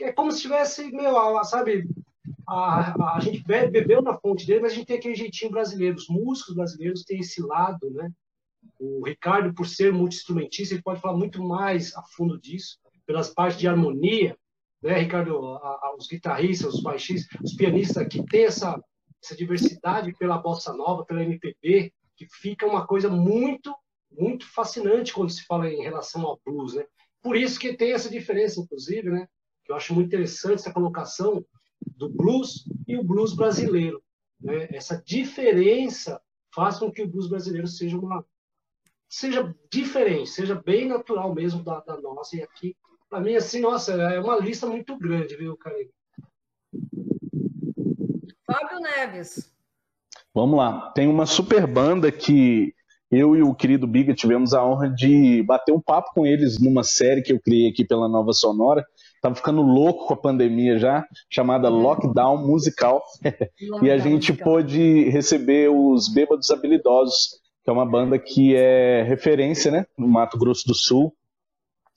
é como se tivesse, meu, sabe, a, a gente bebeu na fonte dele, mas a gente tem aquele jeitinho brasileiro. Os músicos brasileiros têm esse lado, né? O Ricardo, por ser multi-instrumentista, ele pode falar muito mais a fundo disso, pelas partes de harmonia, né, Ricardo? A, a, os guitarristas, os baixistas, os pianistas que têm essa, essa diversidade pela bossa nova, pela MPB, que fica uma coisa muito, muito fascinante quando se fala em relação ao blues, né? Por isso que tem essa diferença, inclusive, né? Que eu acho muito interessante essa colocação do blues e o blues brasileiro. Né? Essa diferença faz com que o blues brasileiro seja uma seja diferente, seja bem natural mesmo da, da nossa. E aqui, para mim, assim, nossa, é uma lista muito grande, viu, Karine? Fábio Neves. Vamos lá. Tem uma super banda que eu e o querido Biga tivemos a honra de bater um papo com eles numa série que eu criei aqui pela Nova Sonora, Tava ficando louco com a pandemia já, chamada uhum. Lockdown Musical. Lockdown [LAUGHS] e a gente musical. pôde receber os Bêbados Habilidosos, que é uma banda que é referência, né, no Mato Grosso do Sul.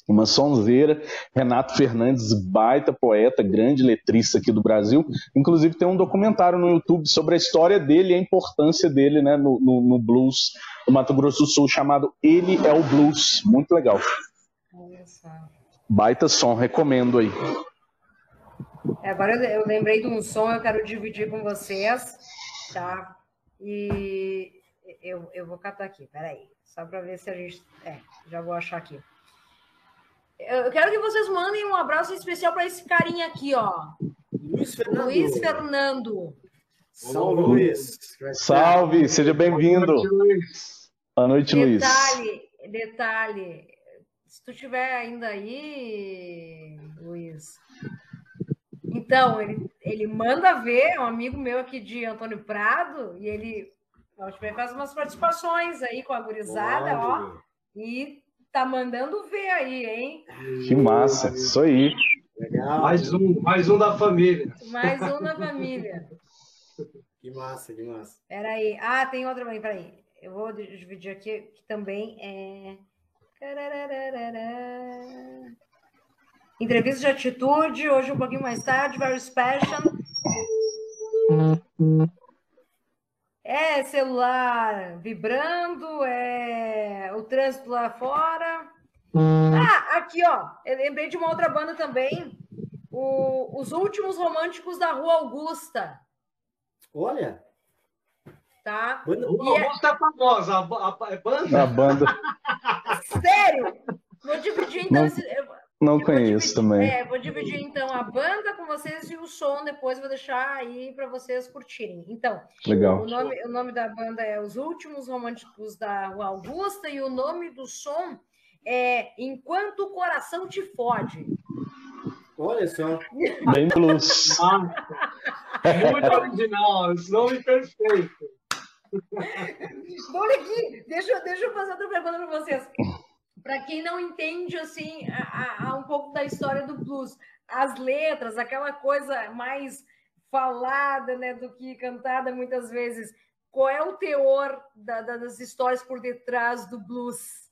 Uma sonzeira, Renato Fernandes, baita poeta, grande letrista aqui do Brasil. Inclusive tem um documentário no YouTube sobre a história dele e a importância dele né, no, no, no blues do Mato Grosso do Sul, chamado Ele é o Blues. Muito legal. Baita som, recomendo aí. É, agora eu lembrei de um som, eu quero dividir com vocês, tá? E eu, eu vou catar aqui, peraí, só para ver se a gente. É, já vou achar aqui. Eu quero que vocês mandem um abraço especial para esse carinha aqui, ó. Luiz Fernando. Luiz Fernando. Salve, Luiz. Salve, seja bem-vindo. Boa noite, Luiz. Detalhe, detalhe, se tu tiver ainda aí, Luiz. Então, ele, ele manda ver, é um amigo meu aqui de Antônio Prado, e ele faz umas participações aí com a gurizada, ó. E tá mandando ver aí, hein? Que massa, isso aí. Legal. Mais um, mais um da família. Mais um da família. Que massa, que massa. Peraí. Ah, tem outra aí, peraí. Eu vou dividir aqui, que também é. Entrevista de atitude, hoje um pouquinho mais tarde, very special. É celular vibrando, é o trânsito lá fora. Ah, aqui, ó. Eu lembrei de uma outra banda também. O, os últimos românticos da Rua Augusta. Olha. Tá? Banda, Rua é Augusta é famosa. A, a, a, banda. A banda. [LAUGHS] Sério? Vou dividir então. Não, esse, não conheço dividir, também. É, vou dividir então a banda com vocês e o som depois vou deixar aí para vocês curtirem. Então, Legal. O nome, o nome da banda é Os Últimos Românticos da Rua Augusta e o nome do som é Enquanto o Coração Te Fode. Olha só. Bem blues. [LAUGHS] Muito original, esse nome perfeito. Olha aqui, deixa, deixa eu fazer outra pergunta para vocês. Para quem não entende assim a, a, um pouco da história do blues, as letras, aquela coisa mais falada, né, do que cantada muitas vezes. Qual é o teor da, da, das histórias por detrás do blues?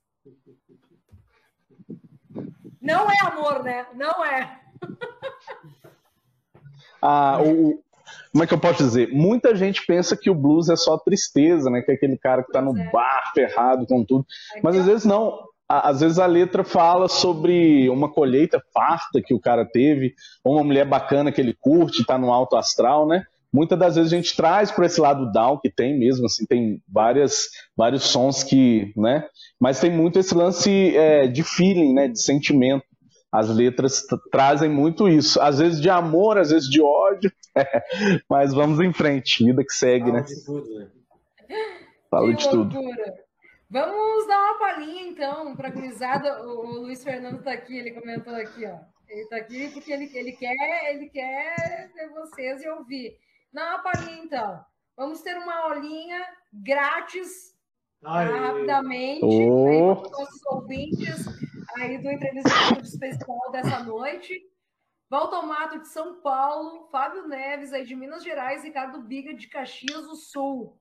Não é amor, né? Não é. [LAUGHS] Ah, o, como é que eu posso dizer? Muita gente pensa que o blues é só tristeza, né? Que é aquele cara que tá no é. bar ferrado com tudo. Mas às vezes não. Às vezes a letra fala sobre uma colheita farta que o cara teve, ou uma mulher bacana que ele curte, tá no alto astral, né? Muitas das vezes a gente traz para esse lado down que tem mesmo, assim, tem várias, vários sons que, né? Mas tem muito esse lance é, de feeling, né? De sentimento. As letras trazem muito isso, às vezes de amor, às vezes de ódio, [LAUGHS] mas vamos em frente, vida que segue, Fala né? De tudo, né? Fala de tudo. Vamos dar uma palhinha, então, para a gurizada. O, o, Luiz Fernando está aqui, ele comentou aqui, ó. Ele está aqui porque ele, ele, quer, ele quer ver vocês e ouvir. Dá uma palhinha, então. Vamos ter uma aulinha grátis, tá? rapidamente, oh. para os nossos ouvintes aí do entrevista especial dessa noite. Valtomato de São Paulo, Fábio Neves aí de Minas Gerais, Ricardo Biga de Caxias do Sul.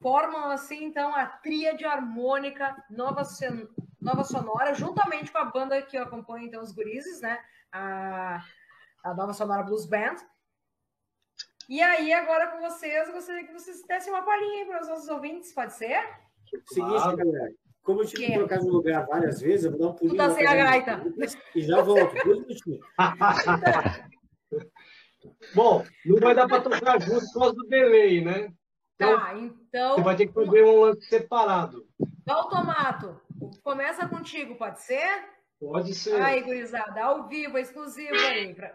Formam assim então a tríade harmônica Nova, Sen Nova Sonora, juntamente com a banda que acompanha então os gurizes, né? A, a Nova Sonora Blues Band. E aí, agora com vocês, eu gostaria que vocês dessem uma palhinha para os nossos ouvintes, pode ser? Seguinte, claro. galera. Como eu tive que trocar de lugar várias vezes, eu vou dar um pulinho. Tu tá sem a gaita. E já volto. Dois minutinhos. [LAUGHS] Bom, não vai dar para tocar junto por causa do delay, né? Então, tá, então. Você vai ter que fazer um lance separado. Automato, começa contigo, pode ser? Pode ser. Aí, gurizada, ao vivo, exclusivo aí. Pra...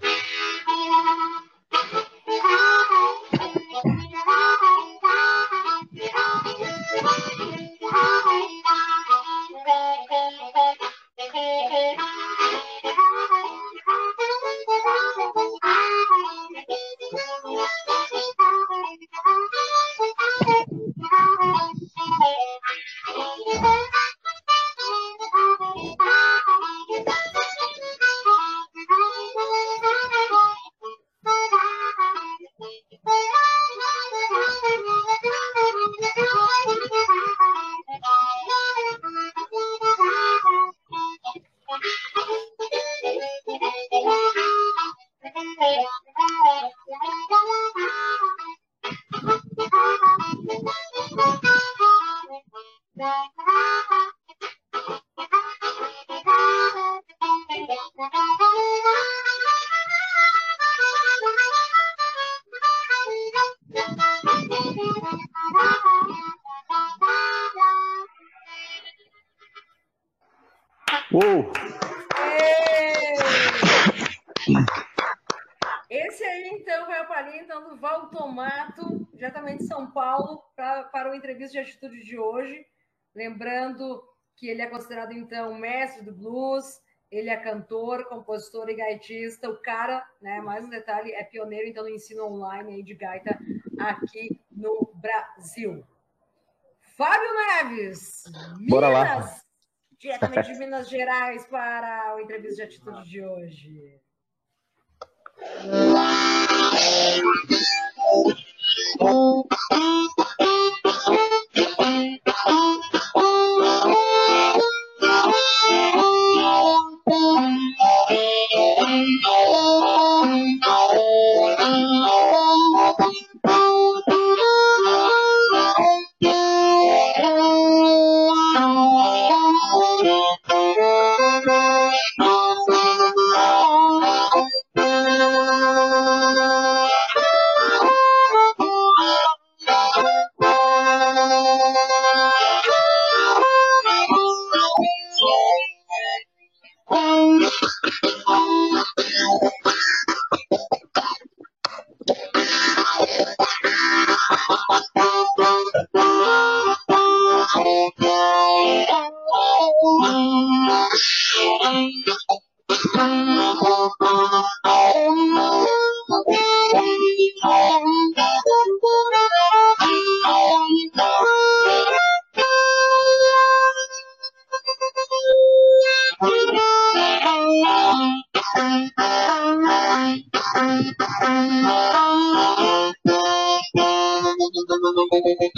[LAUGHS] considerado, então, mestre do blues, ele é cantor, compositor e gaitista. O cara, né, mais um detalhe, é pioneiro, então, no ensino online aí de gaita aqui no Brasil. Fábio Neves, Bora Minas, lá. diretamente de Minas Gerais, para o entrevista de atitude de hoje. [LAUGHS]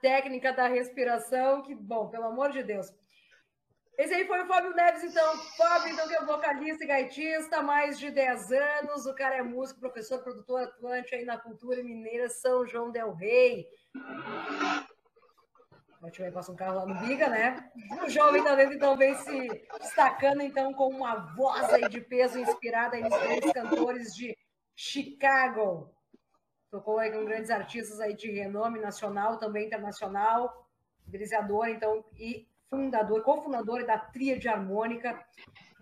técnica da respiração, que, bom, pelo amor de Deus. Esse aí foi o Fábio Neves, então. Fábio, então, que é vocalista e gaitista, mais de 10 anos. O cara é músico, professor, produtor, atuante aí na cultura mineira São João del Rei. A gente vai passar um carro lá no Biga, né? O jovem talento, então, vem se destacando, então, com uma voz aí de peso inspirada nos grandes cantores de Chicago. Tocou aí com grandes artistas aí de renome nacional, também internacional. Idealizador, então, e fundador, cofundador da Tríade Harmônica.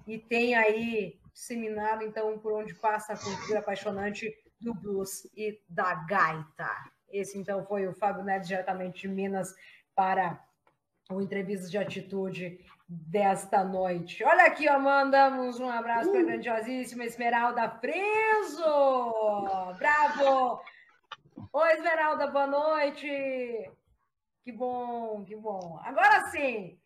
E tem aí disseminado, então, por onde passa a cultura apaixonante do blues e da gaita. Esse, então, foi o Fábio Neves, diretamente de Minas, para o Entrevista de Atitude desta noite. Olha aqui, ó, mandamos um abraço para a uh! grandiosíssima Esmeralda Preso! Bravo! Oi, Esmeralda, boa noite! Que bom, que bom. Agora sim,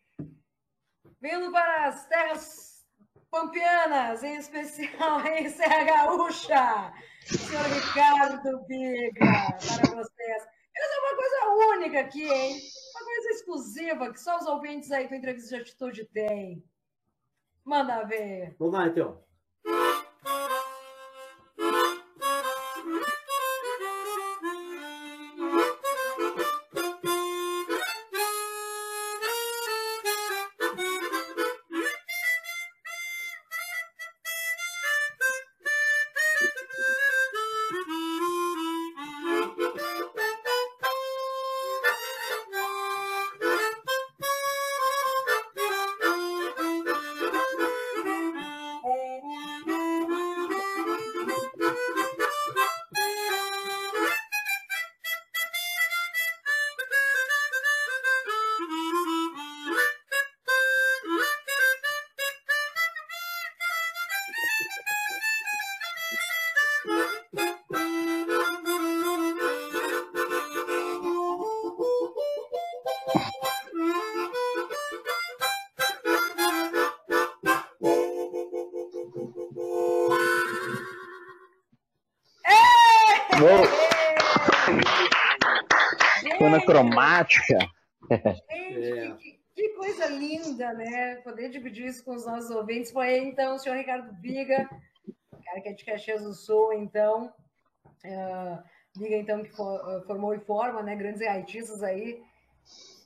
vindo para as terras pampianas, em especial [LAUGHS] em Serra Gaúcha, senhor Ricardo Biga, para vocês. Essa é uma coisa única aqui, hein? Uma coisa exclusiva que só os ouvintes aí do Entrevista de Atitude têm. Manda ver. Vamos lá, então. Cromática. Gente, é. que, coisa linda, né? Poder dividir isso com os nossos ouvintes. Foi então o senhor Ricardo Biga, cara que é de Caxias do Sul, então. Uh, então, que for, uh, formou e forma, né? Grandes gaitistas aí,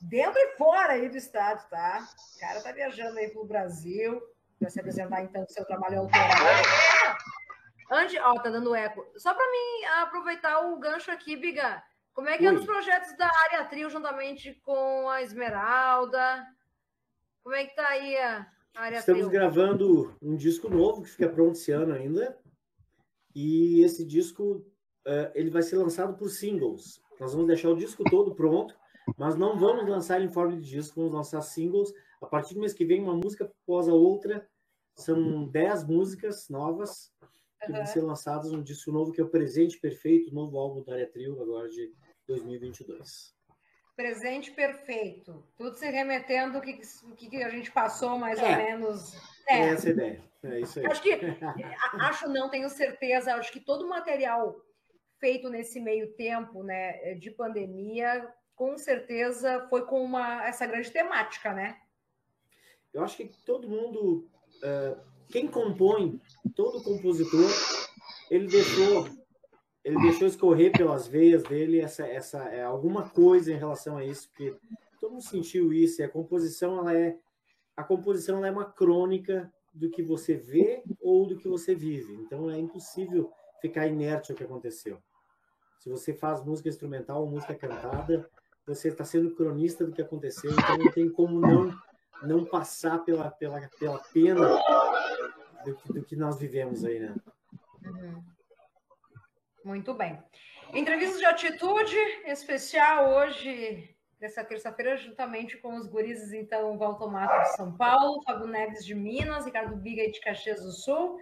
dentro e fora aí do estado, tá? O cara tá viajando aí pro Brasil, para se apresentar, então, seu trabalho autoral. Antes, ó, tá dando eco. Só para mim aproveitar o gancho aqui, Biga. Como é que Ui. é os projetos da área trio juntamente com a Esmeralda? Como é que tá aí a área Estamos trio? gravando um disco novo que fica pronto esse ano ainda. E esse disco uh, ele vai ser lançado por singles. Nós vamos deixar o disco todo pronto, mas não vamos lançar em forma de disco, vamos lançar singles. A partir do mês que vem, uma música após a outra. São 10 músicas novas que uhum. vão ser lançadas no disco novo, que é o Presente Perfeito, novo álbum da Área Trio, agora de 2022. Presente perfeito. Tudo se remetendo o que, que a gente passou mais é, ou menos. É. é essa ideia. É isso aí. Acho que, [LAUGHS] acho não, tenho certeza, acho que todo o material feito nesse meio tempo né, de pandemia, com certeza foi com uma, essa grande temática, né? Eu acho que todo mundo, uh, quem compõe, todo compositor, ele deixou ele deixou escorrer pelas veias dele essa, essa é, alguma coisa em relação a isso, porque todo mundo sentiu isso. E a composição ela é a composição ela é uma crônica do que você vê ou do que você vive. Então é impossível ficar inerte ao que aconteceu. Se você faz música instrumental ou música cantada, você está sendo cronista do que aconteceu. Então não tem como não não passar pela pela, pela pena do, do que nós vivemos aí, né? Uhum. Muito bem. Entrevista de atitude especial hoje, dessa terça-feira, juntamente com os gurizes, então, Valtomato de São Paulo, Fábio Neves de Minas, Ricardo Biga de Caxias do Sul.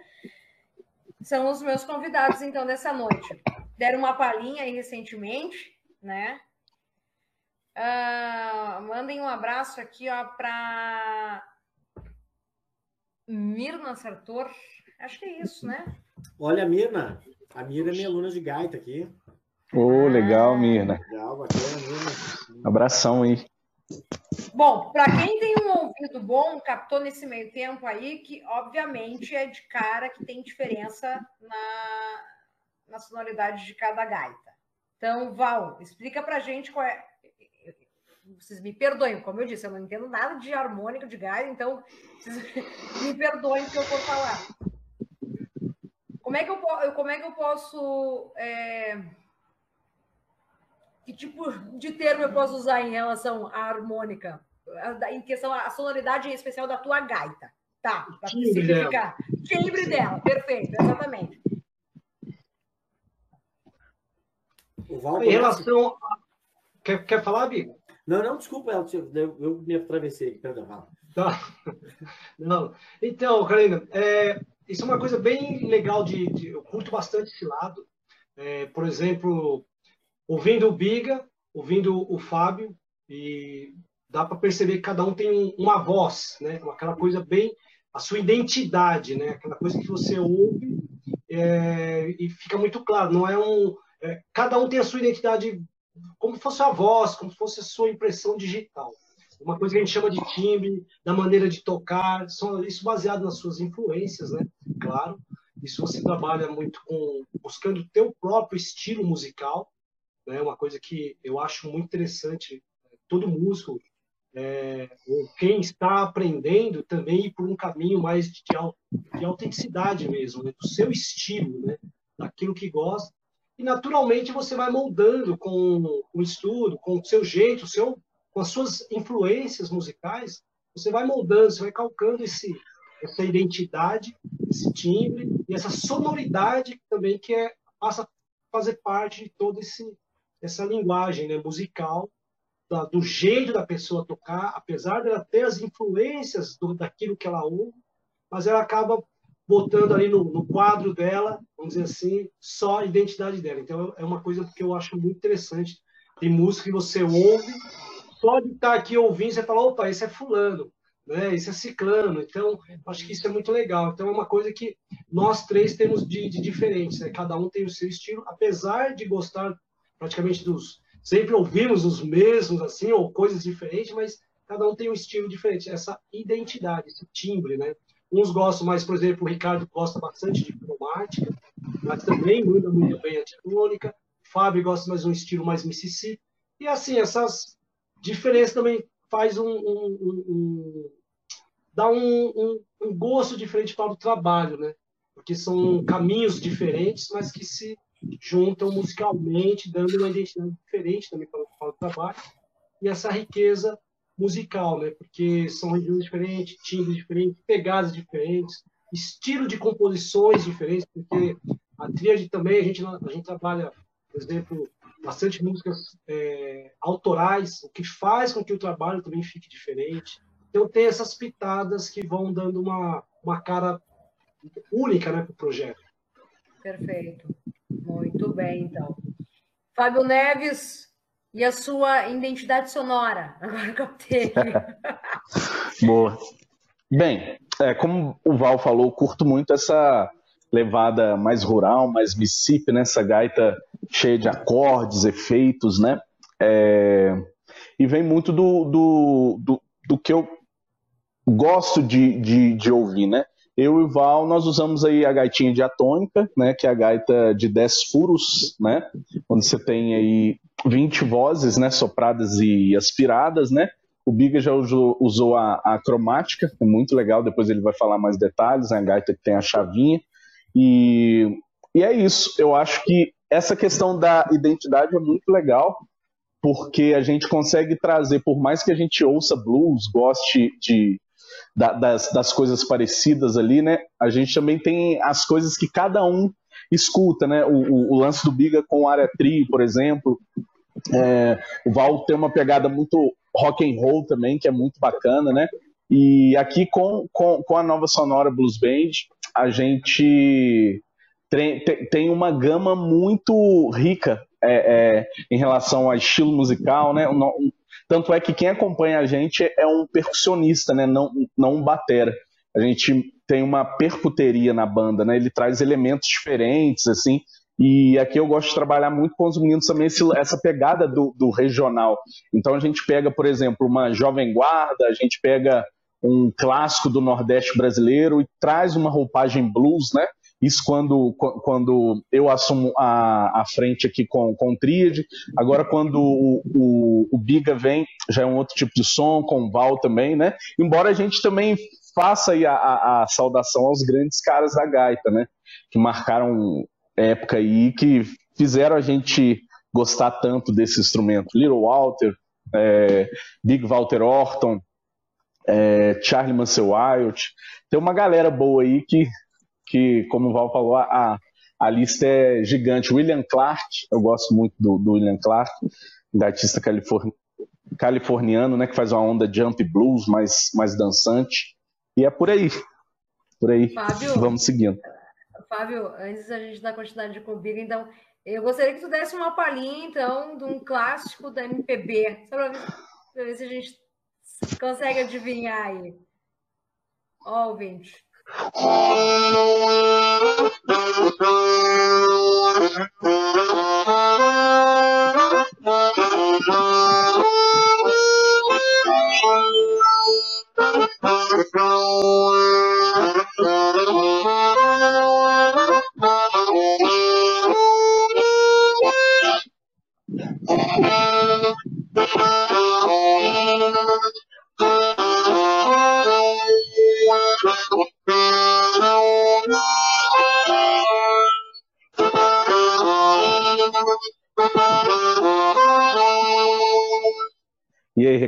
São os meus convidados, então, dessa noite. Deram uma palhinha aí recentemente, né? Uh, mandem um abraço aqui, ó, para Mirna Sartor. Acho que é isso, né? Olha, Mirna, a Mirna é minha aluna de gaita aqui. Ô, oh, legal, Mirna. Legal, bacana, Mirna. Abração aí. Bom, para quem tem um ouvido bom, captou nesse meio tempo aí que, obviamente, é de cara que tem diferença na, na sonoridade de cada gaita. Então, Val, explica para gente qual é. Vocês me perdoem, como eu disse, eu não entendo nada de harmônica, de gaita, então vocês [LAUGHS] me perdoem que eu for falar. Como é que eu, como é que eu posso. É... Que tipo de termo eu posso usar em relação à harmônica? Em questão à sonoridade em especial da tua gaita. Tá, para simplificar. Timbre dela, perfeito, exatamente. em relação. A... Quer, quer falar, Bigo? Não, não, desculpa, eu, eu me atravessei, perdão. Fala. Tá. [LAUGHS] Não. Então, Karina, é, isso é uma coisa bem legal de, de eu curto bastante esse lado. É, por exemplo, ouvindo o Biga, ouvindo o Fábio, e dá para perceber que cada um tem uma voz, né? Aquela coisa bem a sua identidade, né? Aquela coisa que você ouve é, e fica muito claro. Não é um é, cada um tem a sua identidade como fosse a voz, como fosse a sua impressão digital. Uma coisa que a gente chama de timbre, da maneira de tocar, isso baseado nas suas influências, né? Claro. Isso você trabalha muito com buscando o teu próprio estilo musical, né? Uma coisa que eu acho muito interessante. Todo músico, é, ou quem está aprendendo, também ir por um caminho mais de, de autenticidade mesmo, né? do seu estilo, né? daquilo que gosta. E naturalmente você vai moldando com o estudo, com o seu jeito, o seu com as suas influências musicais, você vai moldando, você vai calcando esse, essa identidade, esse timbre e essa sonoridade também que é, passa a fazer parte de toda essa linguagem né, musical, da, do jeito da pessoa tocar, apesar dela ter as influências do, daquilo que ela ouve, mas ela acaba botando ali no, no, quadro dela, vamos dizer assim, só a identidade dela. Então é uma coisa que eu acho muito interessante. Tem música que você ouve pode estar aqui ouvindo, você fala, opa, esse é fulano, né? Esse é ciclano. Então, acho que isso é muito legal. Então, é uma coisa que nós três temos de, de diferentes, né? Cada um tem o seu estilo, apesar de gostar praticamente dos... Sempre ouvimos os mesmos, assim, ou coisas diferentes, mas cada um tem um estilo diferente. Essa identidade, esse timbre, né? Uns gostam mais, por exemplo, o Ricardo gosta bastante de cromática, mas também manda muito bem a tônica. Fábio gosta mais de um estilo mais Mississippi. E assim, essas diferença também faz um, um, um, um dá um, gosto diferente para o trabalho, né? Porque são caminhos diferentes, mas que se juntam musicalmente, dando uma identidade diferente também para, para o trabalho e essa riqueza musical, né? Porque são regiões diferentes, timbres diferentes, pegadas diferentes, estilo de composições diferentes, porque a tríade também a gente a gente trabalha, por exemplo, bastante músicas é, autorais, o que faz com que o trabalho também fique diferente. Então tem essas pitadas que vão dando uma, uma cara única né, para o projeto. Perfeito. Muito bem, então. Fábio Neves e a sua identidade sonora. [LAUGHS] Agora que eu tenho. [LAUGHS] Boa. Bem, é, como o Val falou, curto muito essa levada mais rural, mais Mississippi, né? essa gaita cheia de acordes, efeitos, né? É... E vem muito do, do, do, do que eu gosto de, de, de, ouvir, né? Eu e o Val, nós usamos aí a gaitinha diatônica, né? Que é a gaita de 10 furos, né? Onde você tem aí 20 vozes, né? Sopradas e aspiradas, né? O Biga já usou, a, a, cromática, é muito legal, depois ele vai falar mais detalhes, né? a gaita que tem a chavinha. E, e é isso, eu acho que essa questão da identidade é muito legal, porque a gente consegue trazer, por mais que a gente ouça blues, goste de, da, das, das coisas parecidas ali, né? A gente também tem as coisas que cada um escuta, né? O, o, o lance do Biga com área tri, por exemplo. É, o Val tem uma pegada muito rock and roll também, que é muito bacana, né? E aqui com, com, com a nova sonora Blues Band, a gente tem uma gama muito rica é, é, em relação ao estilo musical, né? Tanto é que quem acompanha a gente é um percussionista, né? Não, não um batera. A gente tem uma percuteria na banda, né? Ele traz elementos diferentes, assim, E aqui eu gosto de trabalhar muito com os meninos também esse, essa pegada do, do, regional. Então a gente pega, por exemplo, uma Jovem Guarda, a gente pega um clássico do Nordeste brasileiro e traz uma roupagem blues, né? Isso quando, quando eu assumo a, a frente aqui com, com o Tríade. Agora, quando o, o, o, Biga vem, já é um outro tipo de som, com o Val também, né? Embora a gente também faça aí a, a, a saudação aos grandes caras da gaita, né? Que marcaram época aí, que fizeram a gente gostar tanto desse instrumento. Little Walter, é, Big Walter Orton, é, Charlie Mansell Wild. Tem uma galera boa aí que que, como o Val falou, a, a lista é gigante. William Clark, eu gosto muito do, do William Clark, da artista californi, californiano, né, que faz uma onda jump blues mais, mais dançante. E é por aí. Por aí. Fábio, Vamos seguindo. Fábio, antes da gente dar continuidade com o Big, então, eu gostaria que tu desse uma palhinha, então, de um clássico da MPB, só para ver, ver, se a gente consegue adivinhar aí. Ó, ouvinte. E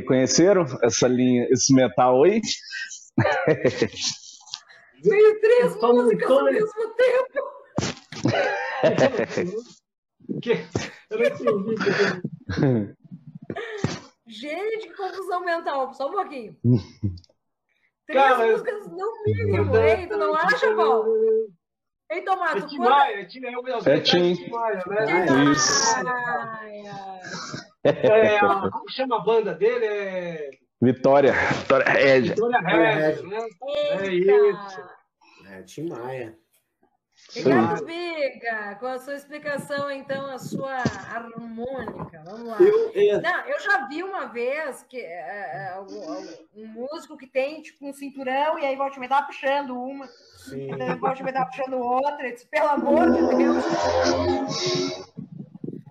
reconheceram essa linha, esse metal aí? Veio três músicas ao mesmo tempo. [LAUGHS] Eu não entendi. Gente, que confusão mental. Só um pouquinho. [LAUGHS] Três Cara, músicas no mínimo, hein? Tu não acha, Val? Ei, Tomato, é Tim Maia, é Tim, é Tim Maia, É, [LAUGHS] como chama a banda dele? É... Vitória. Vitória Red. Vitória Red, né? É isso. É, Tim Maia. Ricardo Biga, com a sua explicação, então, a sua harmônica. Vamos lá. Eu, eu... Não, eu já vi uma vez que é, um músico que tem tipo um cinturão e aí volta me dar puxando uma, Sim. Volta me dar puxando outra. Disse, Pelo amor de Deus.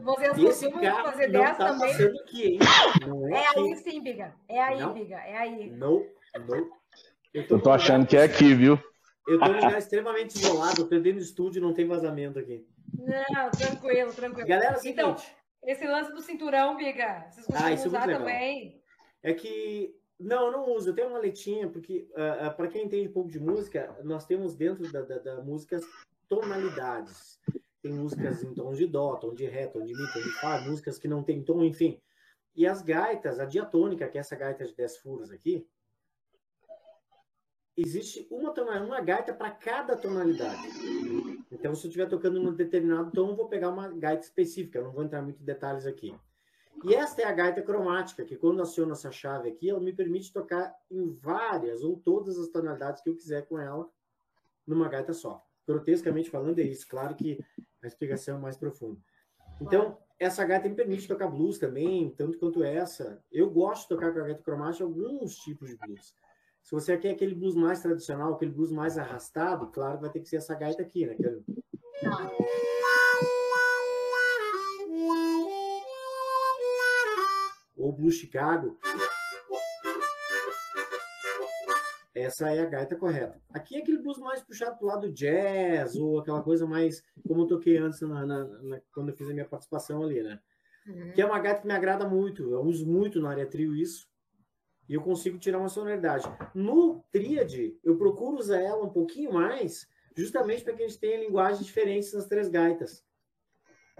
Vocês costumam fazer dessa tá também? Aqui, não é, é aí sim, Biga. É aí, não. Biga. É aí. Não, não. Eu tô, eu tô achando que é aqui, viu? Eu tô num lugar extremamente isolado, eu tô dentro do estúdio não tem vazamento aqui. Não, tranquilo, tranquilo. Galera, é então, esse lance do cinturão, Biga, vocês costumam ah, usar também? É que não, eu não uso. Eu tenho uma letinha, porque uh, ah, uh, ah, para quem entende um pouco de música, nós temos dentro da, da, da música tonalidades tem músicas em tom de dó, tom de ré, tom de mi, tom de fá, músicas que não tem tom, enfim. E as gaitas, a diatônica, que é essa gaita de 10 furos aqui, existe uma, uma gaita para cada tonalidade. Então, se eu estiver tocando um determinado tom, eu vou pegar uma gaita específica, eu não vou entrar muito em detalhes aqui. E esta é a gaita cromática, que quando aciono essa chave aqui, ela me permite tocar em várias ou todas as tonalidades que eu quiser com ela numa gaita só. Grotescamente falando, é isso. Claro que a explicação mais profunda. Então, essa gaita me permite tocar blues também, tanto quanto essa. Eu gosto de tocar com a gaita cromática alguns tipos de blues. Se você quer aquele blues mais tradicional, aquele blues mais arrastado, claro, vai ter que ser essa gaita aqui, né? Que é... Ou Blues Chicago. Essa é a gaita correta. Aqui é aquele blues mais puxado para o lado jazz, ou aquela coisa mais, como eu toquei antes na, na, na, quando eu fiz a minha participação ali, né? Uhum. Que é uma gaita que me agrada muito. Eu uso muito na área trio isso. E eu consigo tirar uma sonoridade. No tríade, eu procuro usar ela um pouquinho mais, justamente para que a gente tenha linguagens diferentes nas três gaitas.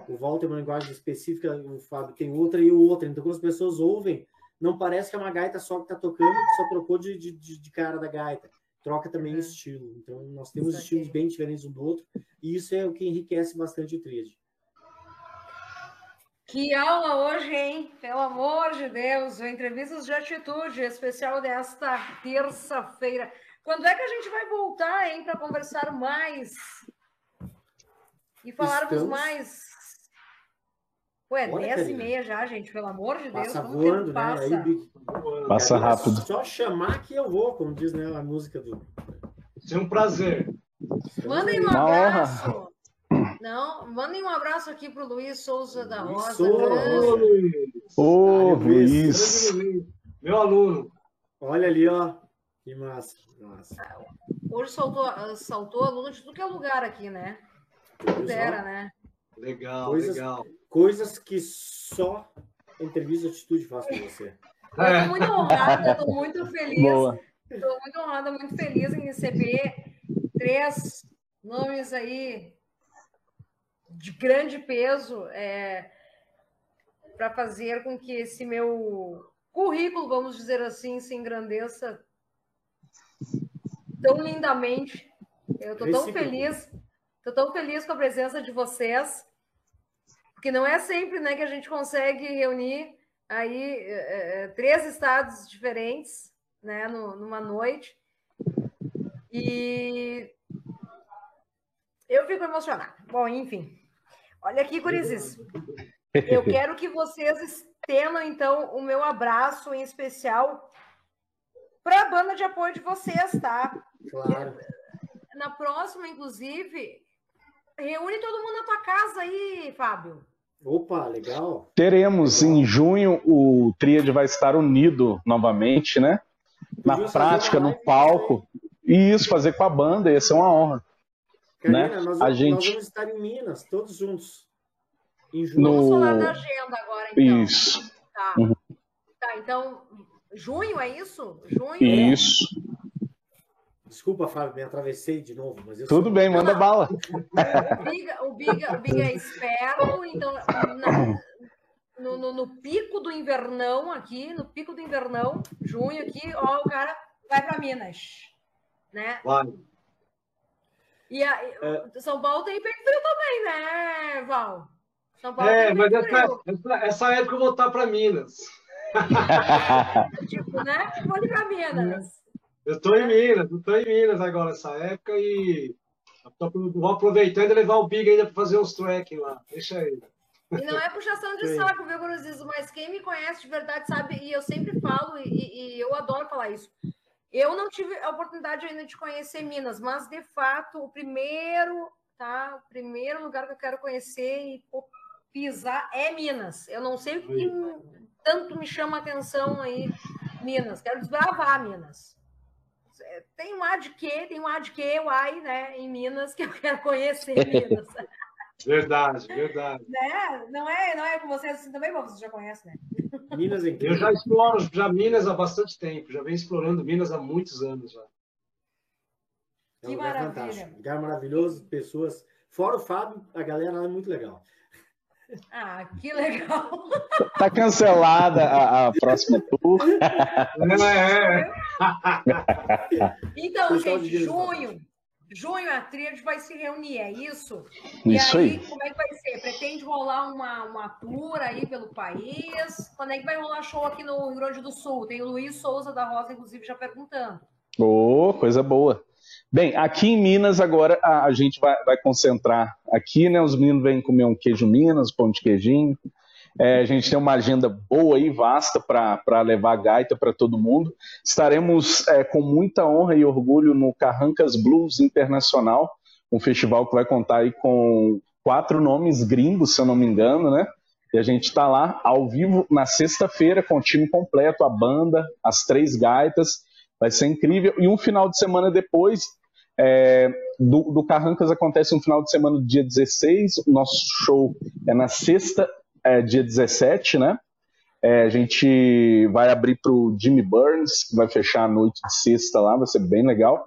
O Val tem uma linguagem específica, o Fábio tem outra e o outra. Então, quando as pessoas ouvem, não parece que é uma gaita só que está tocando, só trocou de, de, de, cara da gaita. Troca também o estilo. Então, nós temos estilos bem diferentes um do outro, e isso é o que enriquece bastante o tríade. Que aula hoje, hein? Pelo amor de Deus, o Entrevistas de Atitude, especial desta terça-feira. Quando é que a gente vai voltar, hein, para conversar mais? E falarmos Estamos... mais. Ué, Olha, 10 e meia já, gente, pelo amor de passa Deus. Voando, né? Passa, Aí, passa rápido. Só chamar que eu vou, como diz né, a música do. É um prazer. Mandem um abraço. Não, mandem um abraço aqui para o Luiz Souza da Rosa. Ô, Luiz. Ô, Luiz. Meu aluno. Olha ali, ó. Que massa. massa. Hoje saltou, saltou aluno de tudo que é lugar aqui, né? Tudo era, né? Legal, coisas, legal. Coisas que só entrevista de atitude faz com você. Eu estou muito honrada, estou muito feliz. Estou muito honrada, muito feliz em receber três nomes aí de grande peso é, para fazer com que esse meu currículo, vamos dizer assim, se engrandeça tão lindamente. Eu estou tão feliz, estou tão feliz com a presença de vocês, porque não é sempre né, que a gente consegue reunir aí é, três estados diferentes né, no, numa noite. E eu fico emocionada. Bom, enfim. Olha aqui, Curizes. Eu [LAUGHS] quero que vocês estendam, então, o meu abraço em especial para a banda de apoio de vocês, tá? Claro. Na próxima, inclusive, reúne todo mundo na tua casa aí, Fábio. Opa, legal. Teremos em junho o Tríade vai estar unido novamente, né? Na prática, no palco. E isso, fazer com a banda, ia ser uma honra. Carina, né? nós, a gente... nós vamos estar em Minas, todos juntos. Em junho. No... Vamos falar da agenda agora, então. Isso. Tá. Uhum. tá, então, junho é isso? Junho? Isso. Desculpa, Fábio, me atravessei de novo, mas Tudo sou... bem, manda bala. [LAUGHS] O Biga, o Biga, o Biga é esperto, então na, no, no, no, pico do invernão aqui, no pico do invernão, junho aqui, ó, o cara vai para Minas, né? Vai. E a, é. São Paulo tem perfil também, né, Val? São Paulo é, mas essa, essa, essa, época eu vou voltar para Minas. [LAUGHS] tipo, né? Vou ir para Minas. Eu estou em Minas, eu estou em Minas agora essa época e vou aproveitando e levar o Big ainda para fazer uns trekking lá. Deixa aí. E não é puxação de [LAUGHS] Sim. saco, viu, Guruzizo? Mas quem me conhece de verdade sabe, e eu sempre falo, e, e eu adoro falar isso. Eu não tive a oportunidade ainda de conhecer Minas, mas de fato o primeiro, tá? O primeiro lugar que eu quero conhecer e pisar é Minas. Eu não sei o que tanto me chama a atenção aí Minas. Quero desbravar Minas. Tem um A de quê? Tem um A de quê? O AI, né? Em Minas que eu quero conhecer Minas. [LAUGHS] Verdade, verdade. Né? Não é, não é com vocês assim também, mas você já conhece, né? Minas em Eu já exploro já Minas há bastante tempo, já venho explorando Minas há muitos anos já. É um que lugar maravilha. fantástico, lugar maravilhoso, pessoas. Fora o Fábio, a galera é muito legal. Ah, que legal! Tá cancelada a, a próxima tour. É. [LAUGHS] então, gente, junho, junho a Tríade vai se reunir, é isso? Isso e aí, aí, como é que vai ser? Pretende rolar uma, uma tour aí pelo país? Quando é que vai rolar show aqui no Rio Grande do Sul? Tem o Luiz Souza da Rosa, inclusive, já perguntando. Ô, oh, coisa boa. Bem, aqui em Minas agora a, a gente vai, vai, concentrar aqui, né? Os meninos vêm comer um queijo Minas, pão de queijinho. É, a gente tem uma agenda boa e vasta para levar gaita para todo mundo. Estaremos é, com muita honra e orgulho no Carrancas Blues Internacional, um festival que vai contar aí com quatro nomes gringos, se eu não me engano, né? E a gente está lá ao vivo na sexta-feira com o time completo, a banda, as três gaitas. Vai ser incrível. E um final de semana depois, é, do, do Carrancas acontece um final de semana dia 16. O nosso show é na sexta é, dia 17, né? É, a gente vai abrir para o Jimmy Burns, que vai fechar a noite de sexta lá, vai ser bem legal.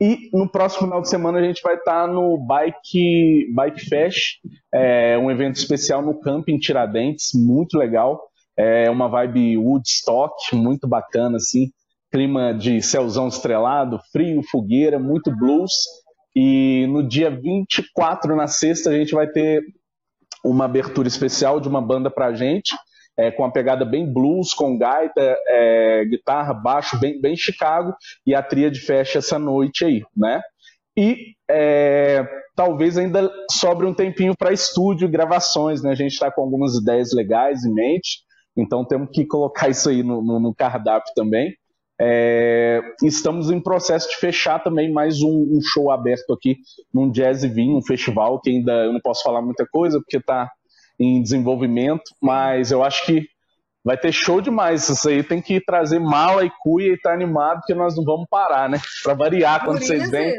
E no próximo final de semana a gente vai estar tá no Bike, Bike Fest, é, um evento especial no camping Tiradentes, muito legal. É uma vibe Woodstock, muito bacana, assim. Clima de céuzão estrelado, frio, fogueira, muito blues. E no dia 24, na sexta, a gente vai ter uma abertura especial de uma banda pra gente, é, com uma pegada bem blues, com gaita, é, guitarra, baixo, bem, bem Chicago, e a tríade fecha essa noite aí, né? E é, talvez ainda sobre um tempinho para estúdio, gravações, né? A gente está com algumas ideias legais em mente, então temos que colocar isso aí no, no, no cardápio também. É, estamos em processo de fechar também mais um, um, show aberto aqui num Jazz Vinho, um festival que ainda eu não posso falar muita coisa porque está em desenvolvimento, mas eu acho que vai ter show demais. Isso aí tem que trazer mala e cuia e tá animado porque nós não vamos parar, né? Para variar quando vocês vêm.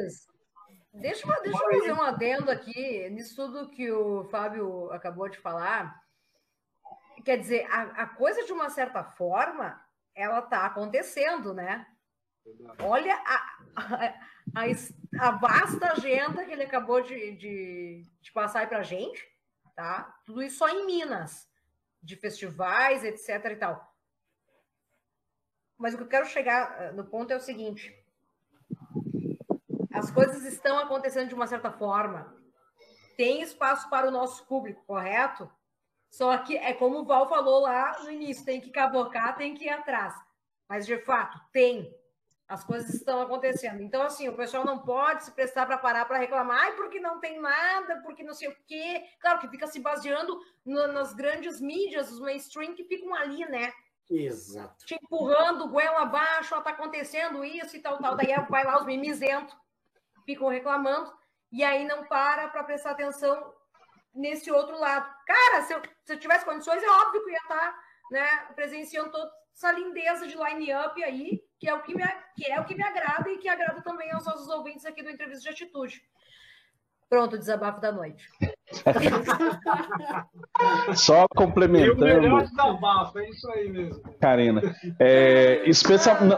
Deixa, eu, deixa eu fazer um adendo aqui nisso tudo que o Fábio acabou de falar. Quer dizer, a, a coisa de uma certa forma ela está acontecendo, né? Olha a, a, a, vasta agenda que ele acabou de, de, de passar para a gente, tá? Tudo isso só em Minas, de festivais, etc. e tal. Mas o que eu quero chegar eh, no ponto é o seguinte: as coisas estão acontecendo de uma certa forma. Tem espaço para o nosso público, correto? Só que é como o Val falou lá no início, tem que cavocar, tem que ir atrás. Mas, de fato, tem. As coisas estão acontecendo. Então, assim, o pessoal não pode se prestar para parar para reclamar, ai, porque não tem nada, porque não sei o quê. Claro que fica se baseando no, nas grandes mídias, os mainstream que ficam ali, né? Exato. Te empurrando goela abaixo, ó, tá acontecendo isso e tal, tal. Daí vai lá os mimizentos, ficam reclamando, e aí não para para prestar atenção nesse outro lado. Cara, se eu, se eu tivesse condições, é óbvio que eu ia estar tá, né, presenciando toda essa lindeza de line-up aí, que é, o que, me, que é o que me agrada e que agrada também aos nossos ouvintes aqui do Entrevista de Atitude. Pronto, desabafo da noite. [LAUGHS] Só complementando. E o melhor desabafo, é isso aí mesmo. Karina, é, especial, não,